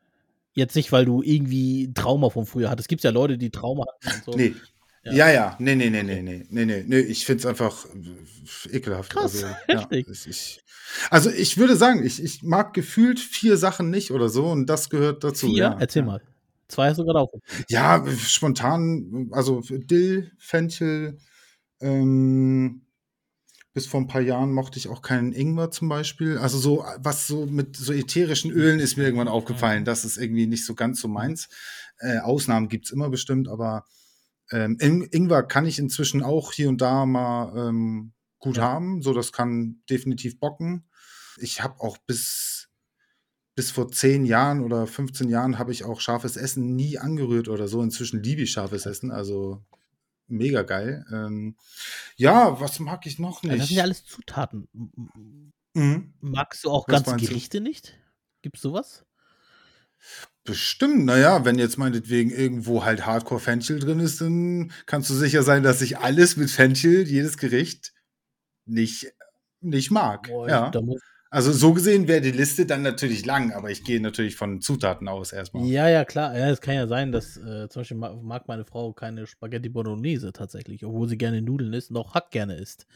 Jetzt nicht, weil du irgendwie Trauma von früher hattest. Es gibt ja Leute, die Trauma hatten und so. Nee. Ja. Ja, ja, nee, nee, nee, Okay. nee, nee, nee, nee, ich finde es einfach ekelhaft. Krass, Also, ja, ich, also ich würde sagen, ich, ich mag gefühlt vier Sachen nicht oder so und das gehört dazu. Vier? Ja, Erzähl mal. Zwei hast du gerade aufgezählt. Ja, spontan, also Dill, Fenchel, ähm, bis vor ein paar Jahren mochte ich auch keinen Ingwer zum Beispiel. Also so, was so mit so ätherischen Ölen ist mir irgendwann aufgefallen. Das ist irgendwie nicht so ganz so meins. Äh, Ausnahmen gibt's immer bestimmt, aber ähm, In Ingwer kann ich inzwischen auch hier und da mal ähm, gut Ja. haben. So, das kann definitiv bocken. Ich habe auch bis, bis vor 10 Jahren oder 15 Jahren habe ich auch scharfes Essen nie angerührt oder so. Inzwischen liebe ich scharfes Essen, also mega geil. Ähm, ja, was mag ich noch Also das sind nicht? ja alles Zutaten. Mhm. Magst du auch Was ganze meinst du? Gerichte nicht? Gibt's sowas? Bestimmt, naja, wenn jetzt meinetwegen irgendwo halt Hardcore Fenchel drin ist, dann kannst du sicher sein, dass ich alles mit Fenchel, jedes Gericht, nicht, nicht mag. Boah, Ja. da muss, Also so gesehen wäre die Liste dann natürlich lang, aber ich gehe natürlich von Zutaten aus erstmal. ja, ja, klar. Ja, es kann ja sein, dass äh, zum Beispiel ma- mag meine Frau keine Spaghetti Bolognese tatsächlich, obwohl sie gerne Nudeln isst und auch Hack gerne isst.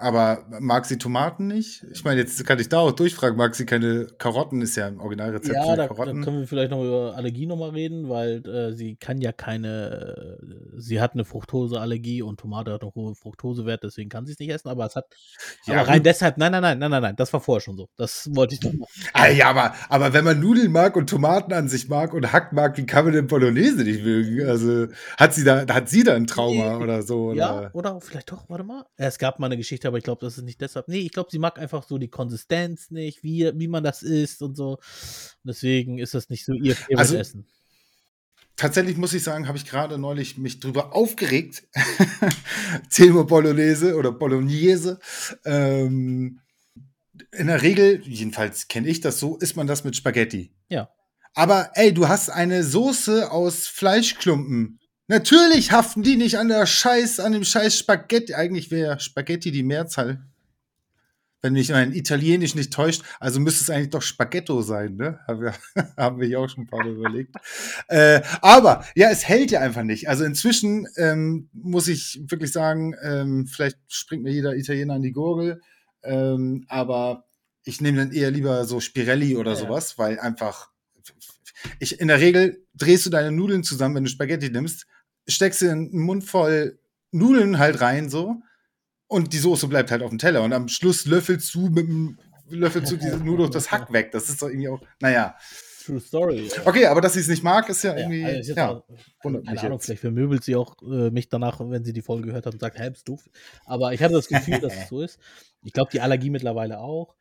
Aber mag sie Tomaten nicht? Ich meine, jetzt kann ich da auch durchfragen, mag sie keine Karotten? Ist ja ein Originalrezept Ja, für da, da Karotten. können wir vielleicht noch über Allergie nochmal reden, weil äh, sie kann ja keine, äh, sie hat eine Fructoseallergie und Tomate hat einen hohen Fructosewert, deswegen kann sie es nicht essen, aber es hat, Ja, aber rein deshalb, nein, nein, nein, nein, nein, nein, das war vorher schon so. Das wollte ich mal. Ah, ja, aber, aber wenn man Nudeln mag und Tomaten an sich mag und Hack mag, wie kann man denn Bolognese nicht mögen? Also hat sie da, hat sie da ein Trauma Nee, oder so? Ja, Oder? oder vielleicht doch, warte mal. Es gab mal eine Geschichte, aber ich glaube, das ist nicht deshalb. Nee, ich glaube, sie mag einfach so die Konsistenz nicht, wie, wie man das isst und so. Und deswegen ist das nicht so ihr Also Essen. tatsächlich muss ich sagen, habe ich gerade neulich mich drüber aufgeregt. Thema Bolognese oder Bolognese. Ähm, in der Regel, jedenfalls kenne ich das so, isst man das mit Spaghetti. Ja. Aber ey, du hast eine Soße aus Fleischklumpen. Natürlich haften die nicht an der Scheiß, an dem Scheiß Spaghetti. Eigentlich wäre Spaghetti die Mehrzahl. Wenn mich mein Italienisch nicht täuscht, also müsste es eigentlich doch Spaghetto sein, ne? Haben wir, haben wir hier auch schon ein paar Mal überlegt. Äh, aber ja, es hält ja einfach nicht. Also inzwischen ähm, muss ich wirklich sagen, ähm, vielleicht springt mir jeder Italiener an die Gurgel, ähm, aber ich nehme dann eher lieber so Spirelli oder Ja, sowas, weil einfach ich in der Regel drehst du deine Nudeln zusammen, wenn du Spaghetti nimmst, steckst dir einen Mund voll Nudeln halt rein so und die Soße bleibt halt auf dem Teller und am Schluss löffelst du mit dem löffelst du diese nur durch das Hack weg. Das ist doch irgendwie auch, naja. True Story. ja. Okay, aber dass sie es nicht mag, ist ja Ja, irgendwie, also ist jetzt ja, wundert keine mich Ahnung, jetzt. vielleicht vermöbelt sie auch äh, mich danach, wenn sie die Folge gehört hat und sagt, bist doof. Aber ich hatte das Gefühl, dass es so ist. Ich glaube, die Allergie mittlerweile auch.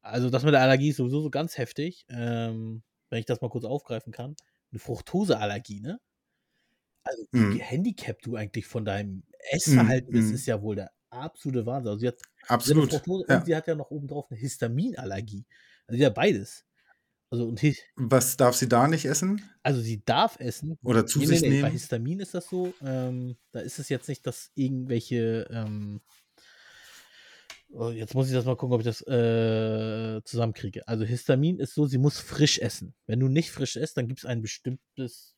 Also das mit der Allergie ist sowieso so ganz heftig. Ähm, wenn ich das mal kurz aufgreifen kann. Eine Fructoseallergie, ne? Also wie Mhm. gehandicapt du eigentlich von deinem Essverhalten bist, mhm. ist ja wohl der absolute Wahnsinn. Also sie hat, sie hat eine Absolut. Fructose Ja. und sie hat ja noch obendrauf eine Histaminallergie. Also ja beides. Also und Was darf sie da nicht essen? also sie darf essen. Oder zu Nee, sich nee, nee, bei nehmen? Histamin ist das so. Ähm, da ist es jetzt nicht, dass irgendwelche. Ähm, oh, jetzt muss ich das mal gucken, ob ich das äh, zusammenkriege. Also Histamin ist so, sie muss frisch essen. Wenn du nicht frisch isst, dann gibt es ein bestimmtes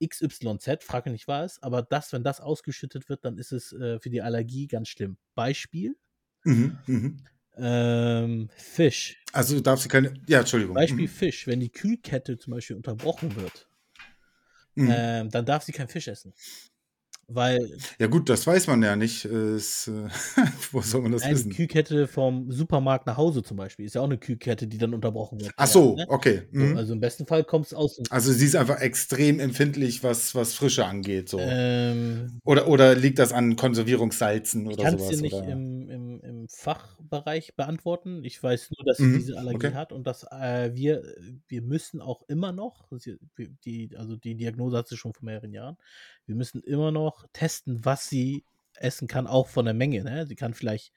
XYZ, frage nicht was, aber das, wenn das ausgeschüttet wird, dann ist es äh, für die Allergie ganz schlimm. Beispiel: Mhm, mhm. ähm, Fisch. Also darf sie keine. Ja, Entschuldigung. Beispiel Mhm. Fisch. Wenn die Kühlkette zum Beispiel unterbrochen wird, Mhm. ähm, dann darf sie keinen Fisch essen. Weil Ja, gut, das weiß man ja nicht. Ist, äh, wo soll man das Nein, die wissen? Kühlkette vom Supermarkt nach Hause zum Beispiel ist ja auch eine Kühlkette, die dann unterbrochen wird. Ach Ja, so, ne? okay. So, Mhm. also im besten Fall kommt es aus. Also sie ist einfach extrem empfindlich, was, was Frische angeht. So. Ähm, Oder, oder liegt das an Konservierungssalzen ich oder kann es sowas? dir nicht im, im, im Fachbereich beantworten. Ich weiß nur, dass sie Mhm, diese Allergie okay. hat und dass äh, wir, wir müssen auch immer noch, die, also die Diagnose hat sie schon vor mehreren Jahren, wir müssen immer noch testen, was sie essen kann, auch von der Menge. Ne? Sie kann vielleicht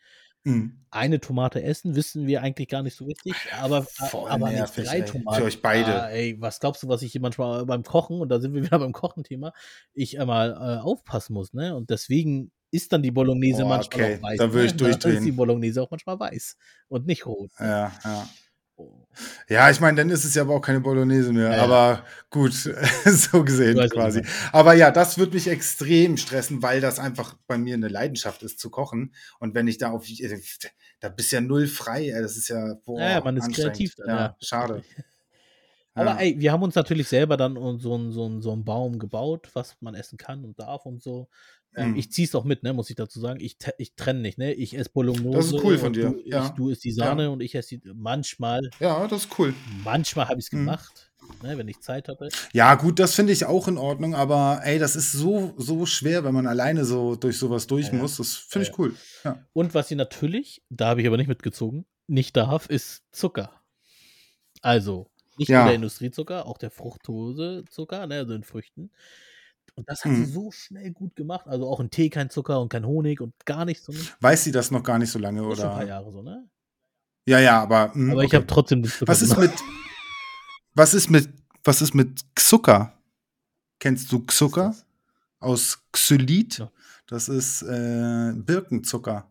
Mhm. eine Tomate essen, wissen wir eigentlich gar nicht so richtig, aber Voll aber nicht nervig, 3 ey, für Tomaten. euch beide. Ah, ey, was glaubst du, was ich hier manchmal beim Kochen und da sind wir wieder beim Kochen-Thema, ich einmal, äh, aufpassen muss, ne? Und deswegen ist dann die Bolognese Oh, manchmal okay, auch weiß, da würde ich ne? Da ist die durchdrehen. Bolognese auch manchmal weiß und nicht rot, ne? Ja, ja. Oh. Ja, ich meine, dann ist es ja aber auch keine Bolognese mehr, Ja, aber gut, so gesehen quasi. Aber ja, das würde mich extrem stressen, weil das einfach bei mir 'ne Leidenschaft ist zu kochen und wenn ich da auf äh, da bist ja null frei, das ist ja, Ja, ja, boah, man ist kreativ dann, Ja, ja, schade. Aber Ja. ey, wir haben uns natürlich selber dann so so so 'n Baum gebaut, was man essen kann und darf und so. Ähm, Mhm. ich ziehe es auch mit, ne, muss ich dazu sagen. Ich ich trenne nicht, ne? Ich esse Das Bolognese ist cool von dir, du ich ja. du isst die Ja. Sahne und ich esse die manchmal Ja, das ist cool. manchmal habe ich's Mhm. gemacht, ne, wenn ich Zeit hatte. Ja, gut, das finde ich auch in Ordnung, aber ey, das ist so so schwer, wenn man alleine so durch so was durch Ja, ja. muss. Das Ja, finde ja. ich cool. Ja. Und was ich natürlich, da habe ich aber nicht mitgezogen, nicht darf, ist Zucker. Also, nicht nur der Ja. Industriezucker, auch der Fructosezucker, ne, also in Früchten. Und das hat sie Mhm. so schnell gut gemacht. Also, auch in Tee kein Zucker und kein Honig und gar nichts so, ne? Weiß sie das noch gar nicht so lange, Ist schon 'n paar oder? Jahre so, ne? Ja, ja, aber mhm, Aber ich habe okay. trotzdem Zucker Was ist genommen. mit was ist mit was ist mit Zucker? Kennst du Zucker? Aus Xylit? Ja. Das ist, äh, Birkenzucker.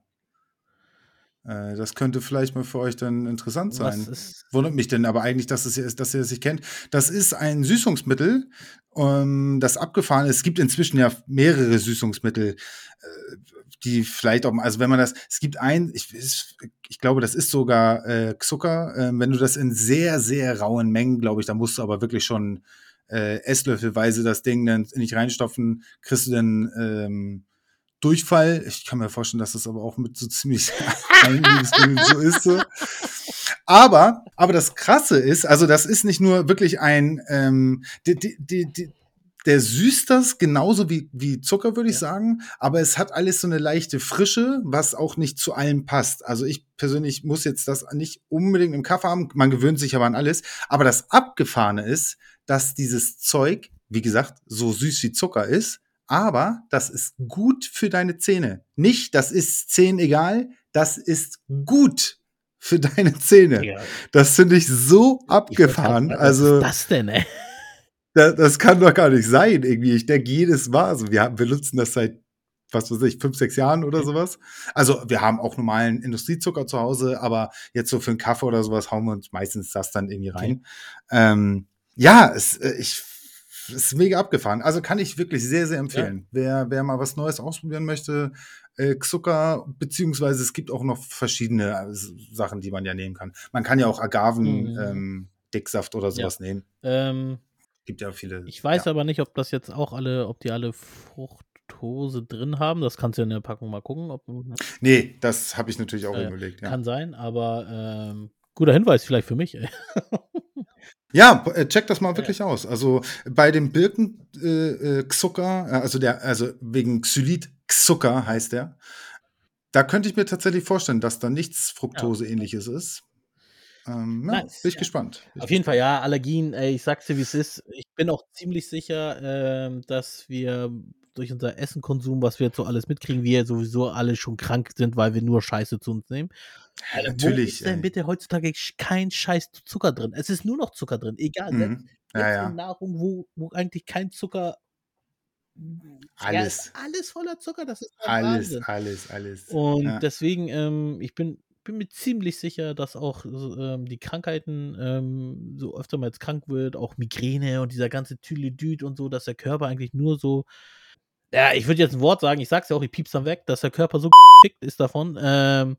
Äh, das könnte vielleicht mal für euch dann interessant sein. Wundert mich denn aber eigentlich, dass es dass ihr das nicht kennt. Das ist ein Süßungsmittel, ähm, das abgefahren ist. Es gibt inzwischen ja mehrere Süßungsmittel, äh, die vielleicht auch also, wenn man das es gibt ein ich es ich glaube, das ist sogar, äh, Zucker. Ähm, wenn du das in sehr, sehr rauen Mengen, glaube ich da musst du aber wirklich schon, äh, esslöffelweise das Ding dann nicht reinstopfen, kriegst du dann, ähm, Durchfall. Ich kann mir vorstellen, dass das aber auch mit so ziemlich so ist so. Aber aber das Krasse ist also, das ist nicht nur wirklich ein, ähm die die die der süßt das genauso wie wie Zucker, würde ich Ja. sagen, aber es hat alles so 'ne leichte Frische, was auch nicht zu allem passt. Also, ich persönlich muss jetzt das nicht unbedingt im Kaffee haben. Man gewöhnt sich aber an alles. Aber das Abgefahrene ist, dass dieses Zeug, wie gesagt, so süß wie Zucker ist, aber das ist gut für deine Zähne. Nicht, das ist Zähnen egal, das ist gut für deine Zähne. Digga. Das finde ich so Ich abgefahren. fragen, was Also ist das denn, ey? da das kann doch gar nicht sein irgendwie. Ich denke jedes Mal so, wir haben wir nutzen das seit, was weiß ich, 5, 6 Jahren oder Okay. so was. Also, wir haben auch normalen Industriezucker zu Hause, aber jetzt so für 'n Kaffee oder so was hauen wir uns meistens das dann irgendwie Okay. rein. Ähm, ja, es äh, ich ist mega abgefahren. Also, kann ich wirklich sehr, sehr Ja. empfehlen. Wer wer mal was Neues ausprobieren möchte, äh, Zucker, beziehungsweise es gibt auch noch verschiedene äh, Sachen, die man ja nehmen kann. Man kann ja auch Agaven Mhm. ähm, Dicksaft oder so Ja. nehmen. Ähm, Gibt ja viele ich weiß ja. aber nicht, ob das jetzt auch alle ob die alle Fructose drin haben. Das kannst du in der Packung mal gucken, ob Ne, das habe ich natürlich auch Äh, überlegt, ja. kann sein, aber, ähm, guter Hinweis vielleicht für mich. Ja, äh, check das mal Ja, ja. wirklich aus. Also, bei dem Birken äh, äh, äh, also der also wegen Xylit Zucker heißt der. Da könnte ich mir tatsächlich vorstellen, dass da nichts Ja. Fructose-Ähnliches ist. Ähm, ja, Nice, bin ich ja. gespannt. Bin Auf jeden Fall, ja, Allergien, ey, ich sage es dir, wie's ist. Ich bin auch ziemlich sicher, ähm, dass wir durch unser Essenkonsum, was wir jetzt so alles mitkriegen, wir sowieso alle schon krank sind, weil wir nur Scheiße zu uns nehmen. Ja, Alter, wo natürlich, ist denn bitte heutzutage kein scheiß Zucker drin? Es ist nur noch Zucker drin, egal. Selbst Mhm. Ja, selbst in ja. Nahrung, wo wo eigentlich kein Zucker ja, ist Alles. alles voller Zucker, das ist Alles, Wahnsinn. alles, alles. Und Ja. deswegen, ähm, ich bin bin mir ziemlich sicher, dass auch ähm, die Krankheiten, ähm, so öfter man jetzt krank wird, auch Migräne und dieser ganze Tüdelüdüd und so, dass der Körper eigentlich nur so ja, ich würde jetzt 'n Wort sagen, ich sage es ja auch, ich piepse dann weg, dass der Körper so gefickt ist davon, ähm,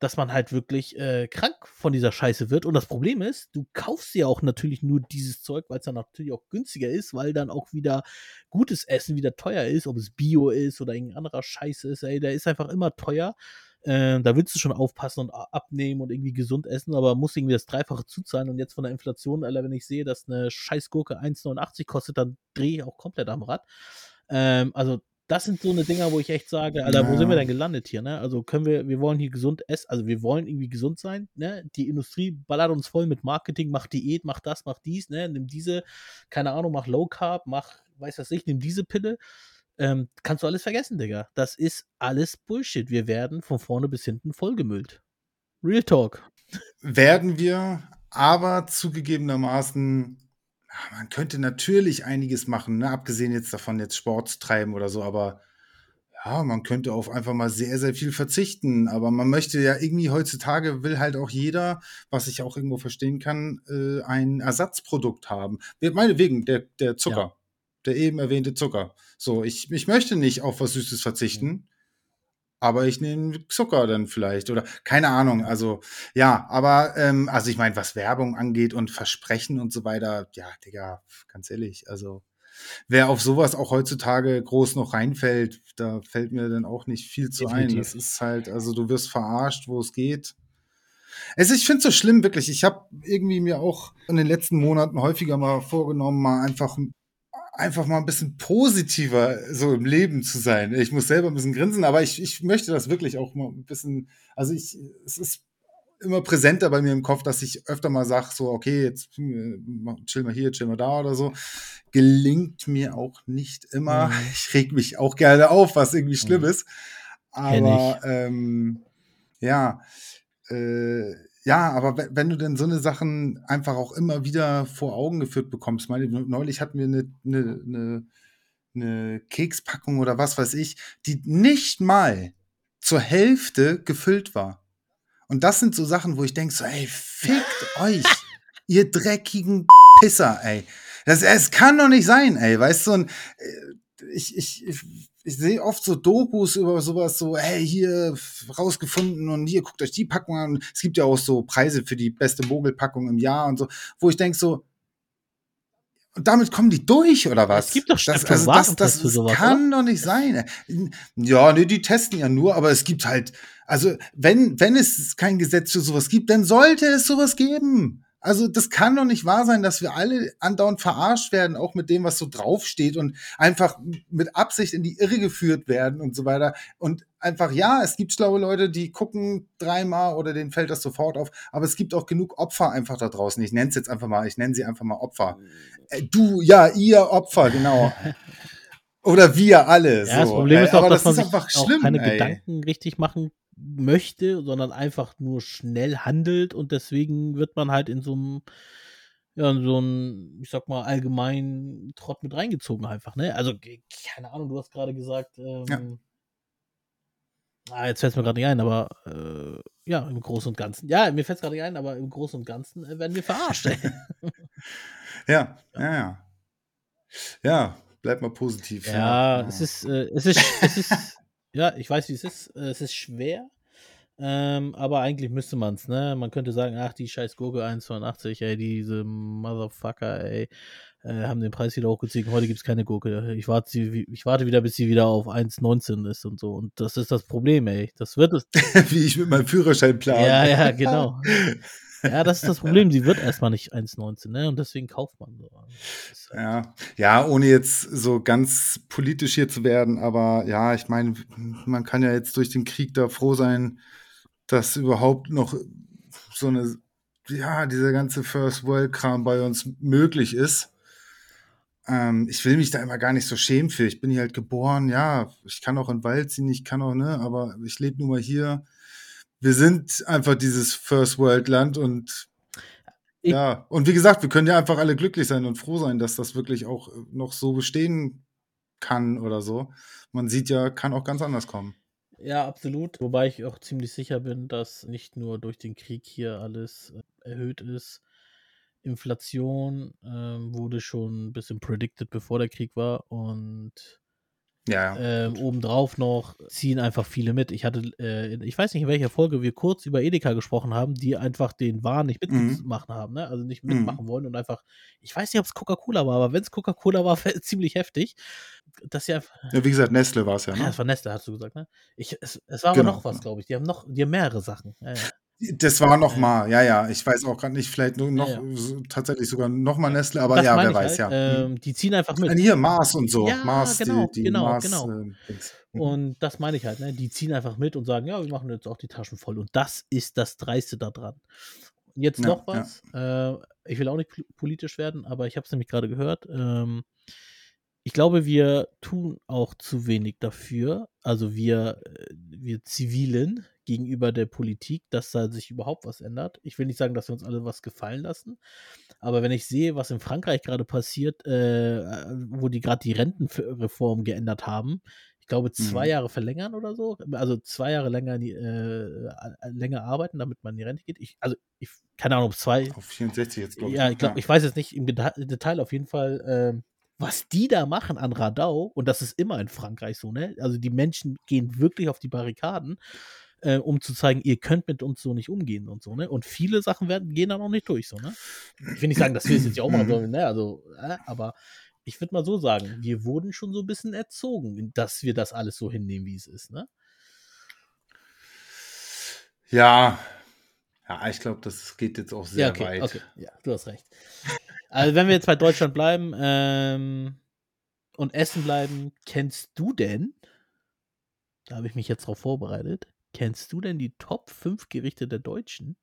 dass man halt wirklich, äh, krank von dieser Scheiße wird. Und das Problem ist, du kaufst ja auch natürlich nur dieses Zeug, weil's dann natürlich auch günstiger ist, weil dann auch wieder gutes Essen wieder teuer ist, ob es Bio ist oder irgend 'n anderer Scheiß ist, ey, der ist einfach immer teuer. Ähm, da willst du schon aufpassen und abnehmen und irgendwie gesund essen, aber musst irgendwie das Dreifache zuzahlen. Und jetzt von der Inflation, Alter, wenn ich sehe, dass 'ne Scheißgurke 1,89 kostet, dann drehe ich auch komplett am Rad. Ähm, also, das sind so 'ne Dinger, wo ich echt sage: „Alter, wo sind wir denn Ja. gelandet hier, ne?“ Also, können wir wir wollen hier gesund essen also, wir wollen irgendwie gesund sein, ne? Die Industrie ballert uns voll mit Marketing, mach Diät, mach das, mach dies, ne? Nimm diese keine Ahnung, mach Low Carb, mach weiß was ich, nimm diese Pille. ähm, kannst du alles vergessen, Digga. Das ist alles Bullshit. Wir werden von vorne bis hinten vollgemüllt. Real Talk. Werden wir, aber zugegebenermaßen, ja, man könnte natürlich einiges machen, ne? abgesehen jetzt davon, jetzt Sport zu treiben oder so, aber ja, man könnte auf einfach mal sehr, sehr viel verzichten. Aber man möchte ja irgendwie heutzutage will halt auch jeder, was ich auch irgendwo verstehen kann, äh, ein Ersatzprodukt haben. Meinetwegen, der, der Zucker. Ja. Der eben erwähnte Zucker. So, ich, ich möchte nicht auf was Süßes verzichten. Aber ich nehme Zucker dann vielleicht oder keine Ahnung. Also ja, aber ähm, also ich meine, was Werbung angeht und Versprechen und so weiter, ja, Digga, ganz ehrlich, also wer auf sowas auch heutzutage groß noch reinfällt, da fällt mir dann auch nicht viel zu ein. Definitiv. Das ist halt, also du wirst verarscht, wo es geht. Es, ich finde es so schlimm, wirklich. Ich habe irgendwie mir auch in den letzten Monaten häufiger mal vorgenommen, mal einfach, einfach mal ein bisschen positiver so im Leben zu sein. Ich muss selber ein bisschen grinsen, aber ich, ich möchte das wirklich auch mal ein bisschen, also ich, es ist immer präsenter bei mir im Kopf, dass ich öfter mal sage, so, okay, jetzt äh, chill mal hier, chill mal da oder so. Gelingt mir auch nicht immer. Mhm. Ich reg mich auch gerne auf, was irgendwie schlimm Mhm. ist. Aber ähm, ja, äh, ja, aber we- wenn du denn so eine Sachen einfach auch immer wieder vor Augen geführt bekommst, meine, neulich hatten wir eine, eine, eine, eine Kekspackung oder was weiß ich, die nicht mal zur Hälfte gefüllt war. Und das sind so Sachen, wo ich denke so, ey, fickt euch, ihr dreckigen Pisser, ey. Das, es kann doch nicht sein, ey, weißt du, und äh, ich, ich, ich, ich sehe oft so Dokus über sowas, so, hey, hier rausgefunden und hier guckt euch die Packung an. Es gibt ja auch so Preise für die beste Mogelpackung im Jahr und so, wo ich denke so, und damit kommen die durch, oder was? Es gibt doch das, also das, das, für das sowas, kann doch nicht sein. Ja, nee, die testen ja nur, aber es gibt halt, also wenn, wenn es kein Gesetz für sowas gibt, dann sollte es sowas geben. Also das kann doch nicht wahr sein, dass wir alle andauernd verarscht werden, auch mit dem, was so draufsteht und einfach mit Absicht in die Irre geführt werden und so weiter. Und einfach, ja, es gibt schlaue Leute, die gucken dreimal oder denen fällt das sofort auf, aber es gibt auch genug Opfer einfach da draußen. Ich nenne es jetzt einfach mal, ich nenne sie einfach mal Opfer. Äh, Du, ja, ihr Opfer, genau. Oder wir alle. Ja, das so. Problem Äh, ist auch, aber dass das man ist sich einfach auch schlimm, keine ey. Gedanken richtig machen möchte, sondern einfach nur schnell handelt und deswegen wird man halt in so einem, ja, in so einem, ich sag mal, allgemeinen Trott mit reingezogen einfach, ne? Also, keine Ahnung, du hast gerade gesagt, ähm, ah, jetzt fällt es mir gerade nicht ein, aber äh, ja, im Großen und Ganzen. Ja, mir fällt es gerade nicht ein, aber im Großen und Ganzen äh, werden wir verarscht. Ja, ja, ja. Ja, bleib mal positiv. Ja, ja. es ist, äh, es ist, es ist, ja, ich weiß, wie es ist. Äh, Es ist schwer, ähm, aber eigentlich müsste man es, ne? Man könnte sagen, ach, die scheiß Gurke 1,82, ey, diese Motherfucker, ey, äh, haben den Preis wieder hochgezogen. Heute gibt es keine Gurke. Ich warte, sie, ich warte wieder, bis sie wieder auf 1,19 ist und so. Und das ist das Problem, ey. Das wird es. Wie ich mit meinem Führerschein plane. Ja, ja, genau. Ja, das ist das Problem. Sie wird erstmal nicht 1,19, ne? Und deswegen kauft man so. Halt- Ja, ja, ohne jetzt so ganz politisch hier zu werden, aber ja, ich meine, man kann ja jetzt durch den Krieg da froh sein, dass überhaupt noch so eine, ja, dieser ganze First World Kram bei uns möglich ist. Ähm, ich will mich da immer gar nicht so schämen für. Ich bin hier halt geboren, ja, ich kann auch in den Wald ziehen, ich kann auch, ne, aber ich lebe nun mal hier. Wir sind einfach dieses First World Land und Ich- ja, und wie gesagt, wir können ja einfach alle glücklich sein und froh sein, dass das wirklich auch noch so bestehen kann oder so. Man sieht ja, kann auch ganz anders kommen. Ja, absolut. Wobei ich auch ziemlich sicher bin, dass nicht nur durch den Krieg hier alles äh, erhöht ist. Inflation ähm, wurde schon ein bisschen predicted, bevor der Krieg war. Und Ja, ja. ähm, obendrauf noch ziehen einfach viele mit. Ich hatte, äh, ich weiß nicht, in welcher Folge wir kurz über Edeka gesprochen haben, die einfach den Wahn nicht Mhm. mitmachen haben, ne? Also nicht Mhm. mitmachen wollen und einfach, ich weiß nicht, ob es Coca-Cola war, aber wenn es Coca-Cola war, es ziemlich heftig. Dass sie einfach, ja wie gesagt, Nestle war es ja, ja, ne? das war Nestle, hast du gesagt, ne? Ich, es, es war aber Genau, noch was, genau. glaube ich. Die haben noch, die haben mehrere Sachen. Ja, ja. Das war noch Ja. mal, ja, ja. Ich weiß auch gerade nicht, vielleicht nur noch, Ja, so, tatsächlich sogar noch mal Nestle, aber das ja, wer weiß, halt. ja. Ähm, die ziehen einfach mit. Nein, hier, Mars und so. Ja, Mars, genau, die, die genau, Mars, genau. äh. Mhm. Und das meine ich halt, ne? Die ziehen einfach mit und sagen, ja, wir machen jetzt auch die Taschen voll. Und das ist das Dreiste daran. Jetzt Ja, noch ja. was. Äh, ich will auch nicht pol- politisch werden, aber ich habe es nämlich gerade gehört. Ähm, ich glaube, wir tun auch zu wenig dafür, also wir, äh, wir Zivilen gegenüber der Politik, dass da sich überhaupt was ändert. Ich will nicht sagen, dass wir uns alle was gefallen lassen, aber wenn ich sehe, was in Frankreich gerade passiert, äh, äh wo die gerade die Rentenreform geändert haben, ich glaube, zwei Mhm. Jahre verlängern oder so, also zwei Jahre länger, äh, a- länger arbeiten, damit man in die Rente geht. Ich, also, ich, keine Ahnung, ob zwei, Auf 64 jetzt, glaube ich. ja, ne? ich glaube, ich weiß jetzt nicht im Detail auf jeden Fall, ähm, was die da machen an Radau, und das ist immer in Frankreich so, ne? Also die Menschen gehen wirklich auf die Barrikaden, äh, um zu zeigen, ihr könnt mit uns so nicht umgehen und so, ne? Und viele Sachen werden, gehen dann auch nicht durch, so, ne? Ich will nicht sagen, dass wir es jetzt ja auch machen Mhm. sollen, ne? Also, äh, aber ich würde mal so sagen, wir wurden schon so ein bisschen erzogen, dass wir das alles so hinnehmen, wie es ist, ne? Ja. Ja, ich glaube, das geht jetzt auch sehr ja, okay, weit. okay, ja, du hast recht. Also, wenn wir jetzt bei Deutschland bleiben ähm, und Essen bleiben, kennst du denn, da habe ich mich jetzt drauf vorbereitet, kennst du denn die Top 5 Gerichte der Deutschen?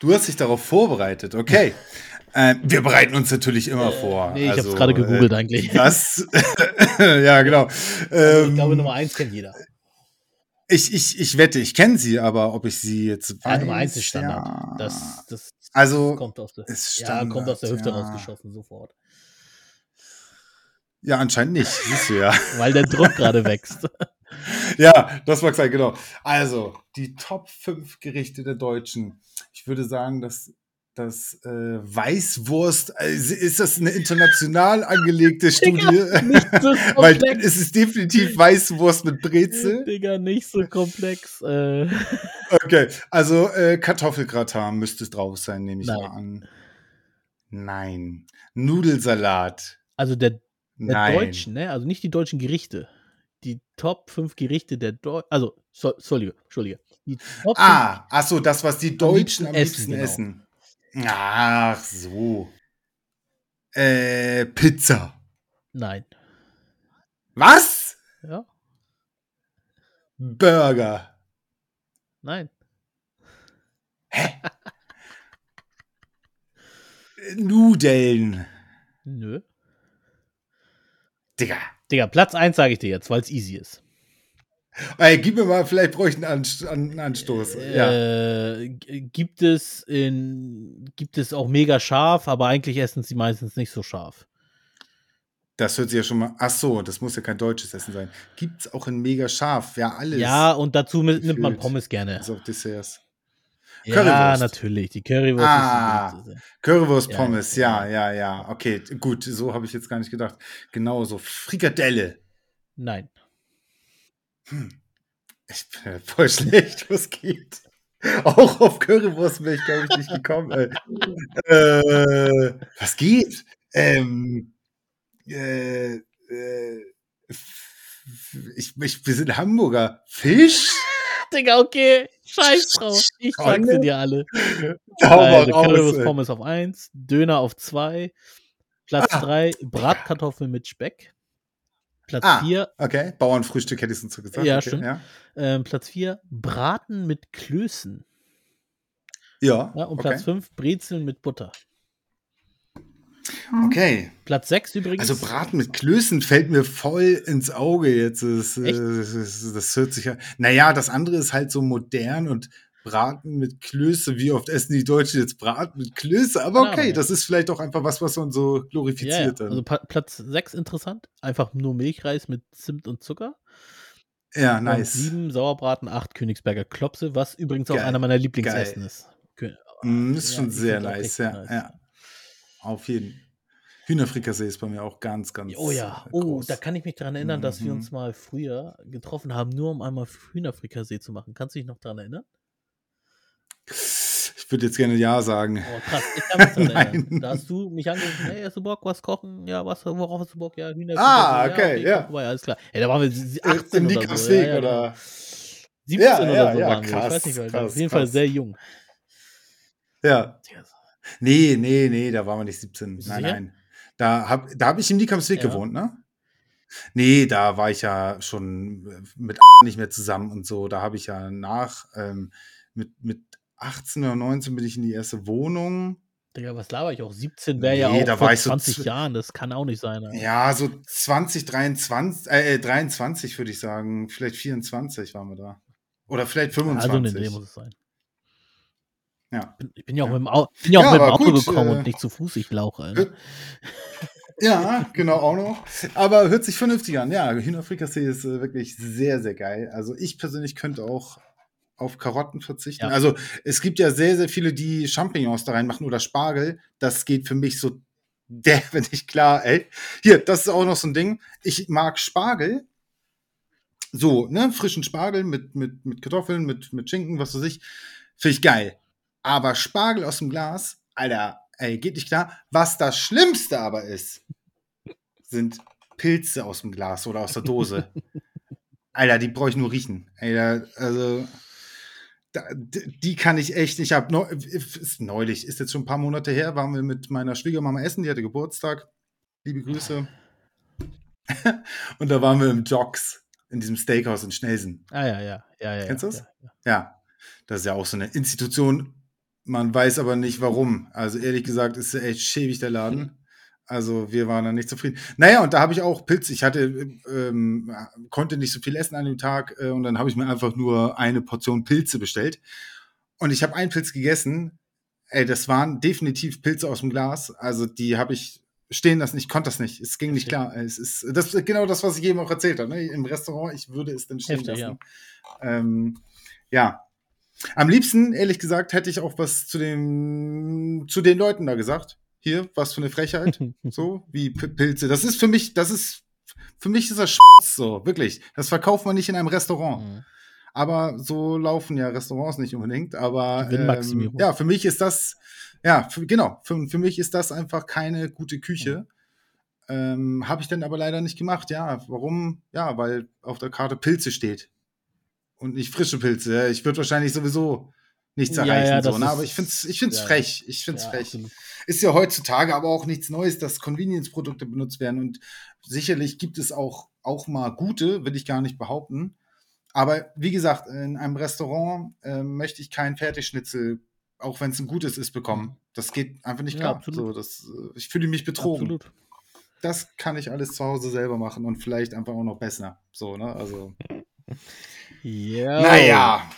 Du hast dich darauf vorbereitet, okay. äh, wir bereiten uns natürlich immer Äh, vor. nee, ich habe also, es gerade gegoogelt äh, eigentlich. Das, ja, genau. Also, ich glaube, Ähm, Nummer 1 kennt jeder. ich, ich, ich wette, ich kenne sie, aber ob ich sie jetzt Ja, weiß, Nummer 1 ist Standard. ja. Das, das Also, kommt aus der, ist ja, kommt aus der Standard, Hüfte ja. rausgeschossen, sofort. Ja, anscheinend nicht, siehst du ja. Weil der Druck gerade wächst. Ja, das mag sein, genau. Also, die Top 5 Gerichte der Deutschen. Ich würde sagen, dass das äh, Weißwurst, also ist das eine international angelegte Studie? nicht so Weil es ist definitiv Weißwurst mit Brezel. Digga, nicht so komplex. Äh, Okay, also äh, Kartoffelgratin müsste es drauf sein, nehme ich Nein. mal an. Nein. Nudelsalat. also der, der. Deutschen, ne? Also nicht die deutschen Gerichte. Die Top 5 Gerichte der Deutschen. Also, so, Entschuldige, Entschuldige. Die Top Ah, ach so, das, was die Deutschen am liebsten essen, essen. Ach so. Äh, Pizza. 5. Nein. Was? Ja? Burger. Nein. Nudeln. Nö. Digga. Digga, Platz 1 sage ich dir jetzt, weil es easy ist. Ey, gib mir mal, vielleicht bräuchte ich einen Anst- einen Anstoß. ja. Äh, g- gibt es in gibt es auch mega scharf, aber eigentlich essen sie meistens nicht so scharf. Das hört sich ja schon mal. Ach so, das muss ja kein deutsches Essen sein. Gibt's auch in mega scharf. Ja, alles. Ja, und dazu mi- nimmt man. Pommes gerne. Ist auch Desserts. Ja, Currywurst. natürlich. Die Currywurst Ah. ist die beliebteste. Currywurst Ja, Pommes, ja. ja. Okay, gut, so habe ich jetzt gar nicht gedacht. Genau so. Frikadelle. Nein. Ich bin ja voll schlecht, was geht. Auch auf Currywurst wäre ich, glaube ich, nicht gekommen. äh, was geht? Ähm, äh, äh, ich, ich, wir sind Hamburger. Fisch? Digga, okay. Scheiß drauf. Ich sag sie Tonne? dir alle. Also raus. Pommes auf 1, Döner auf 2, Platz Ah. 3, Bratkartoffeln mit Speck. Platz Ah. 4, Okay, Bauernfrühstück hätte ich sonst so gesagt. Ja, okay, stimmt. Ja, ähm, Platz 4, Braten mit Klößen. ja, Ja, und okay. Platz 5, Brezeln mit Butter. Okay. Platz 6 übrigens. Also Braten mit Klößen fällt mir voll ins Auge jetzt. Das, äh, das, das, das hört sich ja. Naja, das andere ist halt so modern und Braten mit Klöße. Wie oft essen die Deutschen jetzt Braten mit Klöße? Aber okay, Ahnung. das ist vielleicht auch einfach was, was man so ja, ja. glorifiziert Also Platz 6 interessant. Einfach nur Milchreis mit Zimt und Zucker. Ja, Und nice. 7 Sauerbraten, 8 Königsberger Klopse, was übrigens auch Geil, einer meiner Lieblingsessen ist. Mm, ist Ja, schon sehr auch nice, ja, nice. ja. Auf jeden Hühnerfrikassee ist bei mir auch ganz, ganz Oh ja, äh, oh, groß. da kann ich mich dran erinnern, dass wir Mhm. uns mal früher getroffen haben, nur um einmal Hühnerfrikassee zu machen. Kannst du dich noch dran erinnern? Ich würde jetzt gerne Ja sagen. Oh, krass, ich kann mich dran erinnern. Da hast du mich angerufen, hey, hast du Bock, was kochen? Ja, was, worauf hast du Bock? Ja, Hühnerfrikassee. Ah, ja, okay, ja. komm vorbei, alles klar. Ey, da waren wir sie- Äh, 18 Im oder so. Ja, ja, genau. oder? 17 Ja, oder ja, so ja, waren wir. Ich krass, weiß nicht, krass, auf jeden Fall krass. sehr jung. Ja. So- Nee, nee, nee, da waren wir nicht 17. Bist du Nein, sicher? nein. Da habe da hab ich im Nickhamsweg Ja. gewohnt, ne? Nee, da war ich ja schon äh, mit nicht mehr zusammen und so. Da habe ich ja nach, ähm, mit, mit 18 oder 19 bin ich in die erste Wohnung. Digga, was laber ich auch? 17 wäre ja Nee, auch da vor war ich so 20 zw Jahren, das kann auch nicht sein, Alter. Ja, so 20, 23 äh, äh, 23 würde ich sagen. Vielleicht 24 waren wir da. Oder vielleicht Ja, also in dem Dreh 25. muss es sein. Ja. Ich bin ja auch Ja. mit dem Au bin ja auch Ja, mit dem Auto gut, gekommen äh und nicht zu Fuß, ich Lauch, Alter. hört ja, genau, auch noch. Aber hört sich vernünftig an. Ja, Hühnerfrikassee ist, äh, wirklich sehr, sehr geil. Also, ich persönlich könnte auch auf Karotten verzichten. Ja. Also, es gibt ja sehr, sehr viele, die Champignons da reinmachen oder Spargel. Das geht für mich so derbe nicht klar, ey. Hier, das ist auch noch so 'n Ding. Ich mag Spargel so, ne, frischen Spargel mit mit mit Kartoffeln, mit mit Schinken, was weiß ich, finde ich geil. Aber Spargel aus'm Glas, Alter, ey, geht nicht klar. Was das Schlimmste aber ist, sind Pilze aus'm Glas oder aus der Dose. Alter, die brauche ich nur riechen. Da also, da die kann ich echt nicht ab. Neu ist neulich, ist jetzt schon 'n paar Monate her, waren wir mit meiner Schwiegermama essen, die hatte Geburtstag. Liebe Grüße. Und da waren wir im Jocks in diesem Steakhouse in Schnelsen. Ah, ja, ja. Ja, ja, Kennst ja, du das? ja, ja. Ja. Das ist ja auch so 'ne Institution. Man weiß aber nicht warum. Also, ehrlich gesagt ist der echt schäbig, der Laden. Also, wir waren da nicht zufrieden. Na ja, und da habe ich auch Pilze ich hatte, ähm konnte nicht so viel essen an dem Tag, äh, und dann habe ich mir einfach nur eine Portion Pilze bestellt. Und ich habe einen Pilz gegessen. Ey, das waren definitiv Pilze aus'm Glas. Also, die habe ich stehen lassen. Ich konnte das nicht. Es ging nicht klar. Es ist das ist genau das, was ich eben auch erzählt habe, ne? Im Restaurant, ich würde es dann stehen Heftig, ja. lassen. Ähm, ja. Am liebsten, ehrlich gesagt, hätte ich auch was zu dem zu den Leuten da gesagt. Hier, was für 'ne Frechheit, so, wie P Pilze. Das ist für mich das ist für mich ist das so, wirklich. Das verkauft man nicht in einem Restaurant. Mhm. Aber so laufen ja Restaurants nicht unbedingt. Aber, ähm, ja, für mich ist das ja, für genau, für für mich ist das einfach keine gute Mhm. Küche. Ähm, habe ich dann aber leider nicht gemacht. Ja, warum? Ja, weil auf der Karte Pilze steht und nicht frische Pilze. Ja, ich würde wahrscheinlich sowieso nichts Ja, erreichen ja, so, das ne? Aber ich finde es ich finde es ja, frech. Ich finde es ja, frech. absolut. Ist ja heutzutage aber auch nichts Neues, dass Convenience-Produkte benutzt werden und sicherlich gibt es auch auch mal gute, will ich gar nicht behaupten. Aber wie gesagt, in einem Restaurant, ähm, möchte ich kein Fertigschnitzel, auch wenn's 'n gutes ist, bekommen. Das geht einfach nicht Ja, klar. So, das äh, ich fühle mich betrogen. Absolut. Das kann ich alles zu Hause selber machen und vielleicht einfach auch noch besser. So, ne? Also Ja. Na ja.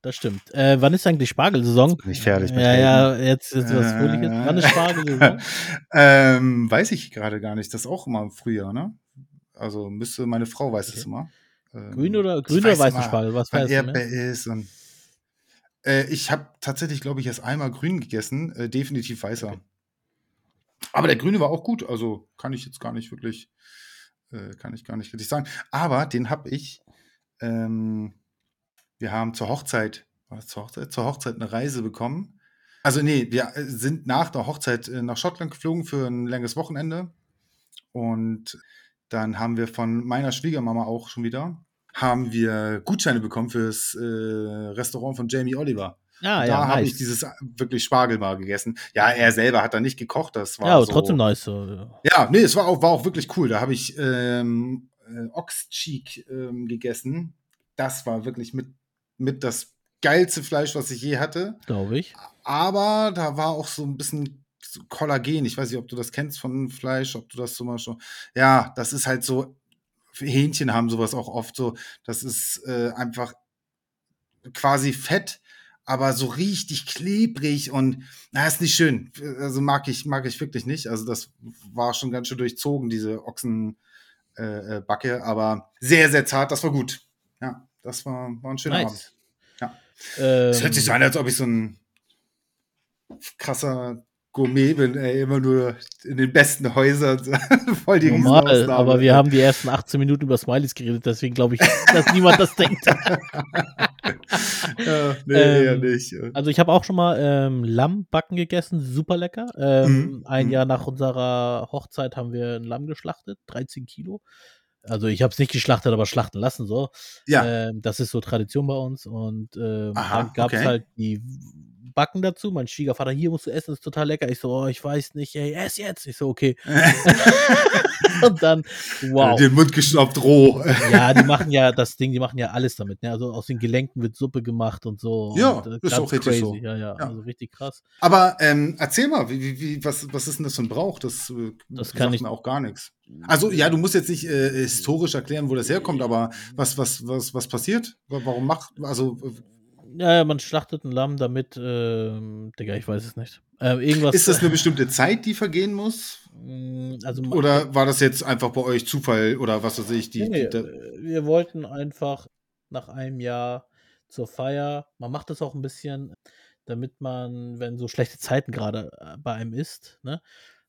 Das stimmt. Äh, wann ist eigentlich Spargelsaison? Jetzt ich fertig Ja, Reden. ja, jetzt ist was Fröhliches. Wann ist Spargelsaison? Ähm, weiß ich grade gar nicht. Das ist auch immer im Frühjahr, ne? Also, müsste meine Frau weiß Okay. immer. Ähm, Grün oder grün oder weiß weißen Spargel? Was weißt du, ne? Erdbeer ist und äh, ich habe tatsächlich, glaube ich, erst einmal grün gegessen, äh, definitiv weißer. Okay. Aber der grüne war auch gut, also, kann ich jetzt gar nicht wirklich äh, kann ich gar nicht richtig sagen. Aber den habe ich ähm, wir haben zur Hochzeit war das zur Hochzeit? Zur Hochzeit 'ne Reise bekommen. Also, ne, wir, äh, sind nach der Hochzeit, äh, nach Schottland geflogen für 'n längeres Wochenende. Und dann haben wir von meiner Schwiegermama auch schon wieder haben wir Gutscheine bekommen fürs, äh, Restaurant von Jamie Oliver. Ah, Und ja, da habe ich nice. dieses a wirklich Spargel mal gegessen. Ja, er selber hat da nicht gekocht, das war Ja, aber trotzdem so nice so, ja. ja, ne, es war auch war auch wirklich cool. Da habe ich, ähm, äh, Ox-Cheek, ähm, gegessen. Das war wirklich mit mit das geilste Fleisch, was ich je hatte. Glaube ich. Aber da war auch so 'n bisschen so Kollagen. Ich weiß nicht, ob du das kennst von Fleisch, ob du das mal schon ja, das ist halt so Hähnchen haben so was auch oft so. Das ist, äh, einfach quasi Fett, aber so richtig klebrig und na, ist nicht schön. Also, mag ich mag ich wirklich nicht. Also, das war schon ganz schön durchzogen, diese Ochsen äh, äh, Backe, aber sehr, sehr zart. Das war gut. Ja, das war war 'n schöner Abend. Nice. Ja. Es hört sich so Ähm an, als ob ich so 'n krasser Gourmet bin, ey, immer nur in den besten Häusern, voll die Normal, aber wir haben die ersten 18 Minuten über Smileys geredet, deswegen glaube ich, dass niemand das denkt. Ja, ne, eher Ähm, nicht, ja. also, ich habe auch schon mal, ähm, Lammbacken gegessen, super lecker. Ähm, Mhm, ein mhm. Jahr nach unserer Hochzeit haben wir 'n Lamm geschlachtet, 13 Kilo. Also, ich habe es nicht geschlachtet, aber schlachten lassen so. Ja. Ähm, das ist so Tradition bei uns und, ähm, Aha, dann gab's okay. halt die backen dazu. Mein Schwiegervater, hier musst du essen, ist total lecker. Ich so, oh, ich weiß nicht, ey, ess jetzt. Ich so, okay. und dann, wow. Den Mund gestoppt, roh. ja, die machen ja das Ding, die machen ja alles damit. Ne? Also aus den Gelenken wird Suppe gemacht und so. Ja, und, äh, ist auch richtig so. Ja, ja, Ja. also richtig krass. Aber ähm, erzähl mal, wie, wie, was, was ist denn das für ein Brauch? Das, äh, Das kann ich- mir auch gar nichts. Also, ja, du musst jetzt nicht äh, historisch erklären, wo das herkommt, aber was, was, was, was passiert? Wa- Warum macht, also, Ja, ja, man schlachtet ein Lamm damit, ähm, Digga, ich weiß es nicht. Ähm, irgendwas. ist das eine bestimmte Zeit, die vergehen muss? Mm, also Oder war das jetzt einfach bei euch Zufall oder was weiß ich? Die, Nee, die, äh, wir wollten einfach nach einem Jahr zur Feier, man macht das auch ein bisschen, damit man, wenn so schlechte Zeiten gerade äh, bei einem ist, ne,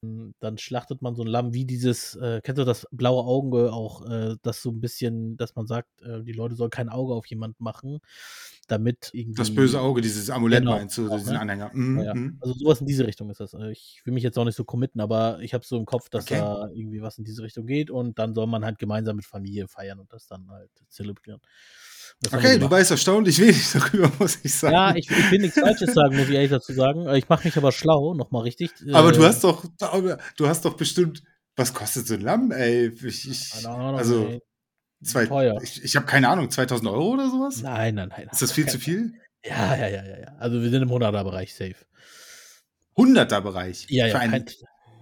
dann schlachtet man so ein Lamm wie dieses, äh, kennst du das blaue Auge auch, äh, das so ein bisschen, dass man sagt, äh, die Leute sollen kein Auge auf jemanden machen, damit irgendwie. das böse Auge, dieses Amulett Genau, meinst du, genau, diesen ne? Anhänger. Mhm, Ja, ja. mhm. Also sowas in diese Richtung ist das. Äh, Ich will mich jetzt auch nicht so committen, aber ich habe so im Kopf, dass Okay. da irgendwie was in diese Richtung geht und dann soll man halt gemeinsam mit Familie feiern und das dann halt zelebrieren. Okay, du weißt erstaunlich wenig darüber, muss ich sagen. Ja, ich, ich will nichts Falsches sagen, muss ich ehrlich dazu sagen. Äh, Ich mache mich aber schlau, nochmal richtig. aber du Äh, hast doch, du hast doch bestimmt, was kostet so ein Lamm, ey? Ich, ich, Ahnung, also, ey. zwei, teuer. ich, ich habe keine Ahnung, 2000 Euro oder sowas? Nein, nein, nein. Ist das viel zu viel? Ja, ja, ja, ja, ja. Also wir sind im 100er-Bereich safe. 100er Bereich. Ja, Für ja, einen, kein,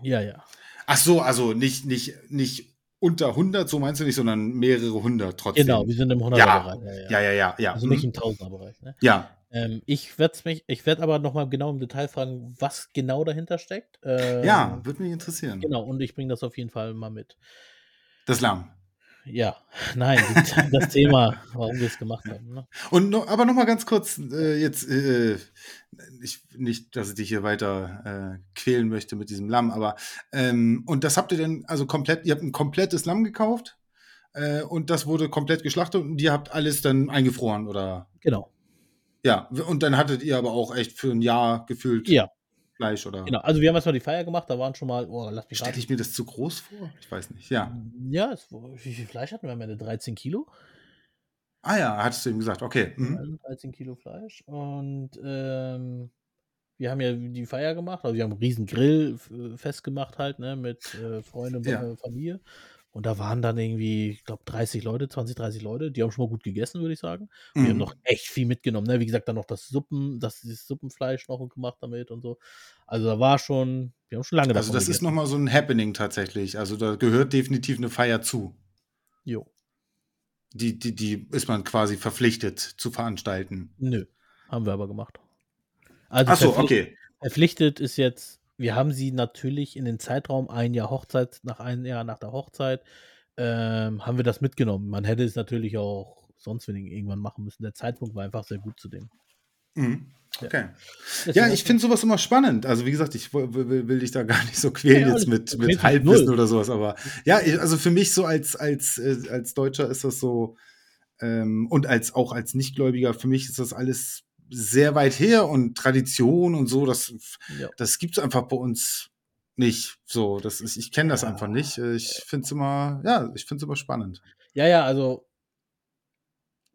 ja, ja. ach so, also nicht, nicht, nicht unter 100, so meinst du nicht, sondern mehrere hundert trotzdem. Genau, wir sind im 100er-Bereich. Ja, ja. Ja, ja, ja, ja. Also nicht mhm. im 1000er-Bereich. Ne? ja. Ähm, ich werde mich, ich werde aber nochmal genau im Detail fragen, was genau dahinter steckt. Ähm, ja, würde mich interessieren. Genau, und ich bringe das auf jeden Fall mal mit. Das Lamm. Ja, nein, das Thema, warum wir es gemacht haben. Ne? Und noch, aber noch mal ganz kurz, äh, jetzt, äh, ich, nicht, dass ich dich hier weiter äh, quälen möchte mit diesem Lamm, aber, ähm, und das habt ihr denn, also komplett, ihr habt ein komplettes Lamm gekauft äh, und das wurde komplett geschlachtet und ihr habt alles dann eingefroren, oder? Genau, Ja, und dann hattet ihr aber auch echt für ein Jahr gefühlt ja, Fleisch, oder? genau. Also wir haben erstmal die Feier gemacht, da waren schon mal, oh, lass mich Stelle ich mir das zu groß vor? Ich weiß nicht, ja. Ja, es, wie viel Fleisch hatten wir am Ende? 13 Kilo? Ah ja, hattest du ihm gesagt, okay. Mhm. Also 13 Kilo Fleisch. Und ähm, wir haben ja die Feier gemacht, also wir haben einen riesen Grill festgemacht halt, ne, mit äh, Freunden und Ja. Familie. Und da waren dann irgendwie, ich glaube, 30 Leute, 20, 30 Leute, die haben schon mal gut gegessen, würde ich sagen. Wir haben Mhm. noch echt viel mitgenommen, ne? Wie gesagt, dann noch das Suppen, das, dieses Suppenfleisch noch gemacht damit und so. Also da war schon, wir haben schon lange Also das ist gegessen. nochmal so ein Happening tatsächlich. Also da gehört definitiv eine Feier zu. Jo. Die, die, die ist man quasi verpflichtet zu veranstalten. Nö, haben wir aber gemacht. Also Ach so, okay. Verpflichtet ist jetzt, wir haben sie natürlich in den Zeitraum ein Jahr Hochzeit, nach einem Jahr nach der Hochzeit, ähm, haben wir das mitgenommen. Man hätte es natürlich auch sonst irgendwann machen müssen. Der Zeitpunkt war einfach sehr gut zu dem. Mhm. Ja. Okay. Ja, hast ich finde sowas immer spannend. Also wie gesagt, ich will, will, will dich da gar nicht so quälen Ja, jetzt mit, mit Halbwissen null. oder sowas. Aber ja, ich- also für mich so als, als, äh, als Deutscher ist das so ähm, und als auch als Nichtgläubiger, für mich ist das alles sehr weit her und Tradition und so, das, ja. das gibt es einfach bei uns nicht. So, das ist, ich kenne das Ja. einfach nicht. Äh, Ich finde es immer, ja, ich finde es immer spannend. ja, ja, also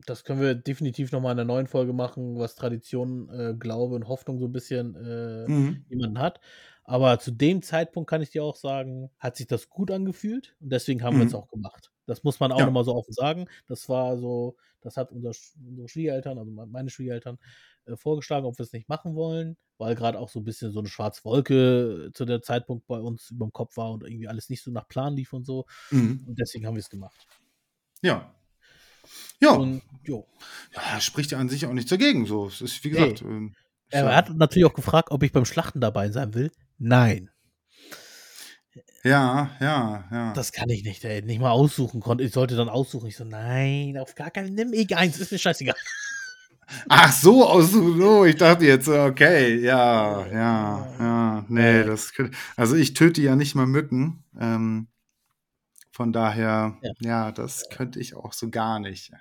das können wir definitiv nochmal in einer neuen Folge machen, was Tradition, äh, Glaube und Hoffnung so ein bisschen äh, Mhm. jemanden hat. Aber zu dem Zeitpunkt kann ich dir auch sagen, hat sich das gut angefühlt und deswegen haben wir es Mhm. auch gemacht. Das muss man auch Ja. nochmal so offen sagen. Das war so, das hat unser, unsere Schwiegereltern, also me- meine Schwiegereltern, äh, vorgeschlagen, ob wir es nicht machen wollen, weil gerade auch so ein bisschen so eine schwarze Wolke zu der Zeitpunkt bei uns über dem Kopf war und irgendwie alles nicht so nach Plan lief und so. Mhm. Und deswegen haben wir es gemacht. Ja. Ja, Und jo. ja, spricht ja an sich auch nicht dagegen. So, es ist wie gesagt. ähm, Er hat natürlich auch gefragt, ob ich beim Schlachten dabei sein will. Nein. Ja, ja, ja. Das kann ich nicht, ey. Nicht mal aussuchen konnte. Ich sollte dann aussuchen. Ich so, nein, auf gar keinen, nimm ich eins, ist mir scheißegal. Ach so, aus so, ich dachte jetzt, okay, ja, ja, ja, nee, Ja. das könnte, also ich töte ja nicht mal Mücken, ähm, von daher, Ja. ja, das könnte ich auch so gar nicht.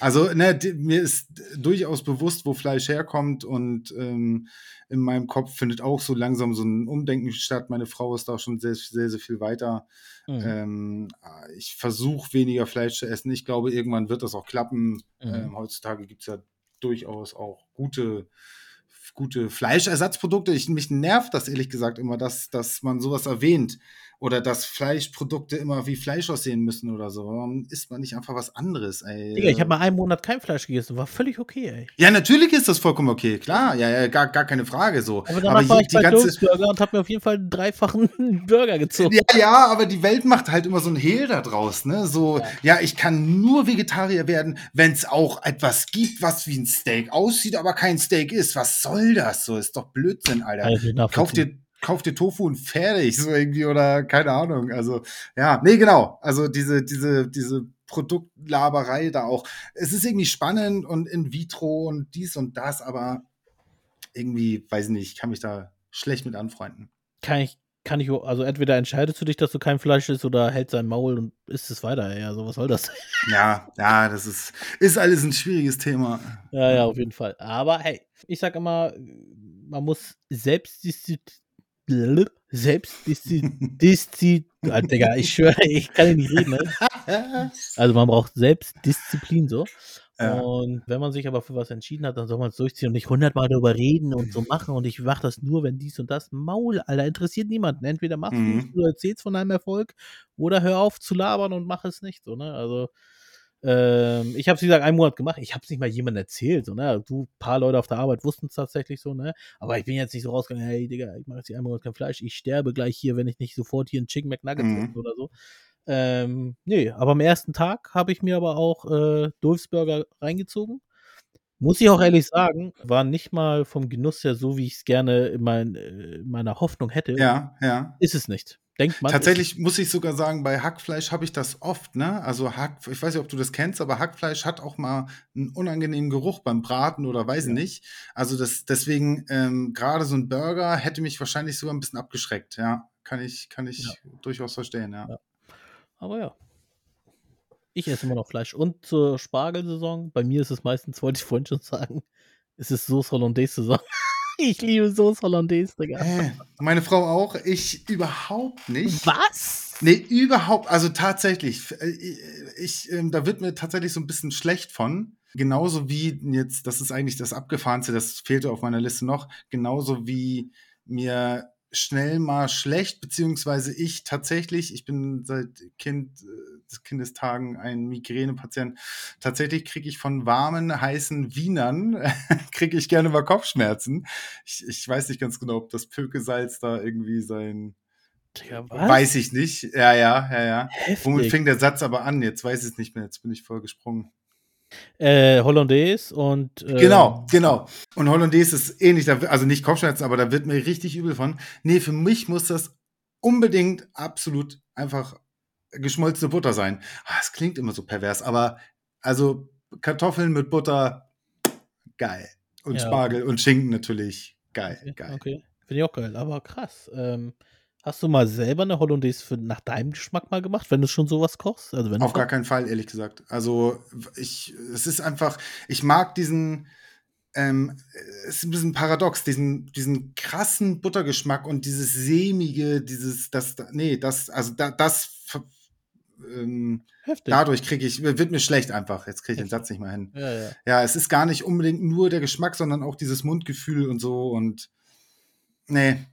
Also, ne, mir ist durchaus bewusst, wo Fleisch herkommt und ähm, in meinem Kopf findet auch so langsam so ein Umdenken statt. Meine Frau ist da schon sehr, sehr, sehr viel weiter. Mhm. Ähm, ich versuche weniger Fleisch zu essen. Ich glaube, irgendwann wird das auch klappen. Mhm. Ähm, heutzutage gibt es ja durchaus auch gute gute Fleischersatzprodukte. Ich, mich nervt das ehrlich gesagt immer, dass, dass man sowas erwähnt oder dass Fleischprodukte immer wie Fleisch aussehen müssen oder so. Warum isst man nicht einfach was anderes, ey? Digga, ich habe mal einen Monat kein Fleisch gegessen, war völlig okay, ey. Ja, natürlich ist das vollkommen okay, klar, ja, ja gar, gar keine Frage so. Aber danach war ich bei ganze Burger und habe mir auf jeden Fall einen dreifachen Burger gezogen. Ja, ja, aber die Welt macht halt immer so ein Hehl da draus, ne? So, ja, ja ich kann nur Vegetarier werden, wenn es auch etwas gibt, was wie ein Steak aussieht, aber kein Steak ist. Was soll das? So ist doch Blödsinn, Alter. Also, Kauf dir kauf dir Tofu und fertig, so irgendwie, oder keine Ahnung. Also, ja, nee, genau. Also diese, diese, diese Produktlaberei da auch. Es ist irgendwie spannend und in vitro und dies und das, aber irgendwie, weiß ich nicht, ich kann mich da schlecht mit anfreunden. Kann ich, kann ich, also entweder entscheidest du dich, dass du kein Fleisch isst oder hältst sein Maul und isst es weiter. Ja, so was soll das? Ja, ja, das ist, ist alles ein schwieriges Thema. Ja, ja, auf jeden Fall. Aber hey, ich sag immer, man muss selbst Selbstdisziplin. ah, Digga, ich schwöre, ich kann nicht reden. Ne? Also man braucht Selbstdisziplin so. Ja. Und wenn man sich aber für was entschieden hat, dann soll man es durchziehen und nicht hundertmal darüber reden und so machen. Und ich mache das nur, wenn dies und das. Maul, Alter, interessiert niemanden. Entweder machst mhm. du erzählst von einem Erfolg oder hör auf zu labern und mach es nicht. So, ne? Also ähm, ich habe es, wie gesagt, einen Monat gemacht. Ich habe es nicht mal jemandem erzählt. So, ne? Du, paar Leute auf der Arbeit wussten es tatsächlich so, ne? Aber ich bin jetzt nicht so rausgegangen, hey, Digga, ich mache jetzt hier einen Monat kein Fleisch. Ich sterbe gleich hier, wenn ich nicht sofort hier einen Chicken McNugget mhm. oder so. Ähm, nee, aber am ersten Tag habe ich mir aber auch äh, Dulfsburger reingezogen. Muss ich auch ehrlich sagen, war nicht mal vom Genuss her so, wie ich es gerne in, mein, äh, in meiner Hoffnung hätte. Ja, ja. Ist es nicht. Denkt man. Tatsächlich muss ich sogar sagen, bei Hackfleisch habe ich das oft, ne? Also Hack, ich weiß nicht, ob du das kennst, aber Hackfleisch hat auch mal einen unangenehmen Geruch beim Braten oder weiß ja. nicht. Also das, deswegen, ähm, gerade so ein Burger hätte mich wahrscheinlich sogar ein bisschen abgeschreckt, ja. Kann ich, kann ich ja. durchaus verstehen, ja. ja. Aber ja. Ich esse immer noch Fleisch. Und zur Spargelsaison, bei mir ist es meistens, wollte ich vorhin schon sagen, es ist Sauce Hollandaise-Saison. Ich liebe Sauce Hollandaise, Digga. Äh, meine Frau auch. Ich überhaupt nicht. Was? Nee, überhaupt. Also tatsächlich. Äh, ich, ich äh, da wird mir tatsächlich so ein bisschen schlecht von. Genauso wie jetzt, das ist eigentlich das Abgefahrenste, das fehlte auf meiner Liste noch. Genauso wie mir schnell mal schlecht, beziehungsweise ich tatsächlich, ich bin seit Kind, äh, Kindestagen ein Migränepatient, tatsächlich kriege ich von warmen, heißen Wienern, kriege ich gerne mal Kopfschmerzen. Ich, ich weiß nicht ganz genau, ob das Pökesalz da irgendwie sein... Ja, weiß ich nicht. Ja, ja, ja, ja. Heftig. Womit fing der Satz aber an? Jetzt weiß ich es nicht mehr. Jetzt bin ich voll gesprungen. Äh, Hollandaise und. Äh, genau, genau. Und Hollandaise ist ähnlich, also nicht Kopfschmerzen, aber da wird mir richtig übel von. Nee, für mich muss das unbedingt absolut einfach geschmolzene Butter sein. Ah, das klingt immer so pervers, aber also Kartoffeln mit Butter, geil. Und ja. Spargel und Schinken natürlich, geil, okay, geil. Okay, finde ich auch geil, aber krass. Ähm, Hast du mal selber eine Hollandaise für, nach deinem Geschmack mal gemacht, wenn du schon sowas kochst? Also wenn Auf gar keinen Fall, ehrlich gesagt. Also ich, es ist einfach, ich mag diesen, ähm, es ist ein bisschen paradox, diesen, diesen krassen Buttergeschmack und dieses sämige, dieses, das, nee, das, also da, das, ähm, dadurch kriege ich, wird mir schlecht einfach. Jetzt kriege ich den Satz nicht mehr hin. Ja, ja. ja, es ist gar nicht unbedingt nur der Geschmack, sondern auch dieses Mundgefühl und so und nee,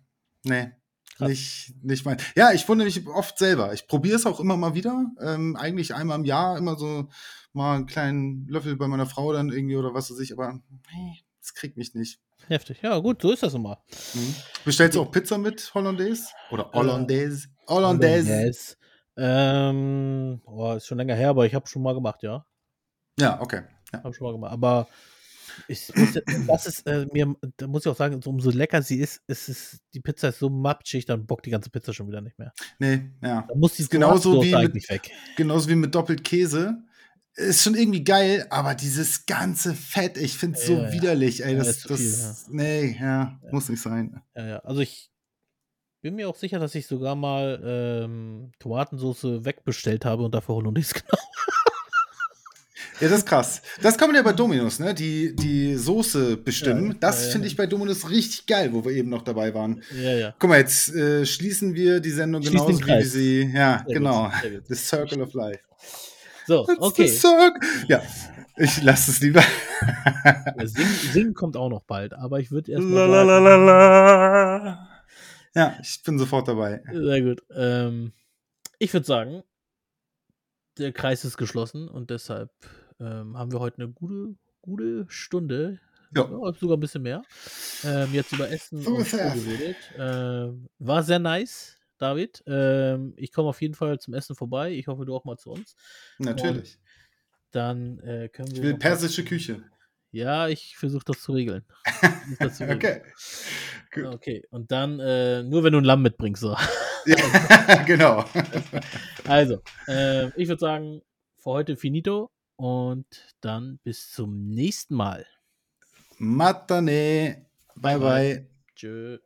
nee. Nicht, nicht mein. Ja, ich wundere mich oft selber. Ich probiere es auch immer mal wieder. Ähm, eigentlich einmal im Jahr immer so mal einen kleinen Löffel bei meiner Frau dann irgendwie oder was weiß ich, aber nee, das kriegt mich nicht. Heftig. Ja, gut, so ist das immer. Mhm. Bestellst du auch Pizza mit Hollandaise? Oder äh, Hollandaise? Hollandaise. Hollandaise. Ähm, oh, ist schon länger her, aber ich habe schon mal gemacht, ja. Ja, okay. Ja. Habe schon mal gemacht. Aber ich muss, das ist äh, mir, da muss ich auch sagen, so, umso lecker sie ist, ist es, die Pizza ist so matschig, dann bockt die ganze Pizza schon wieder nicht mehr. Nee, ja. Da muss die genauso wie mit, weg. Genauso wie mit doppelt Käse. Ist schon irgendwie geil, aber dieses ganze Fett, ich finde es so ja, widerlich, ey. Das, ja, das, viel, ja. nee, ja, muss nicht sein. Ja, ja. Also ich bin mir auch sicher, dass ich sogar mal ähm, Tomatensauce wegbestellt habe und dafür Hollandaise genommen ja, das ist krass. Das kann man ja bei Dominus, ne? Die, die Soße bestimmen. Ja, das ja, finde ich bei Dominus richtig geil, wo wir eben noch dabei waren. Ja, ja. Guck mal, jetzt äh, schließen wir die Sendung genauso wie sie. Ja, Sehr genau. Gut. The Circle of Life. So, okay. Ja. Ich lasse es lieber. Ja, singen, singen kommt auch noch bald, aber ich würde erst La, mal la, sagen, la, la, la. Ja, ich bin sofort dabei. Sehr gut. Ähm, ich würde sagen, der Kreis ist geschlossen und deshalb ähm, haben wir heute eine gute, gute Stunde, Ja. ja, sogar ein bisschen mehr, ähm, jetzt über Essen So und es. geredet. Ähm, war sehr nice, David. Ähm, ich komme auf jeden Fall zum Essen vorbei. Ich hoffe, du auch mal zu uns. Natürlich. Dann äh, können wir. Ich will noch mal- persische Küche. Ja, ich versuche das zu regeln. Das zu regeln. Okay. Gut. Okay, und dann äh, nur wenn du ein Lamm mitbringst. So. Ja, genau. Also, äh, ich würde sagen, für heute finito und dann bis zum nächsten Mal. Matane. Bye, Bye, bye. Tschö.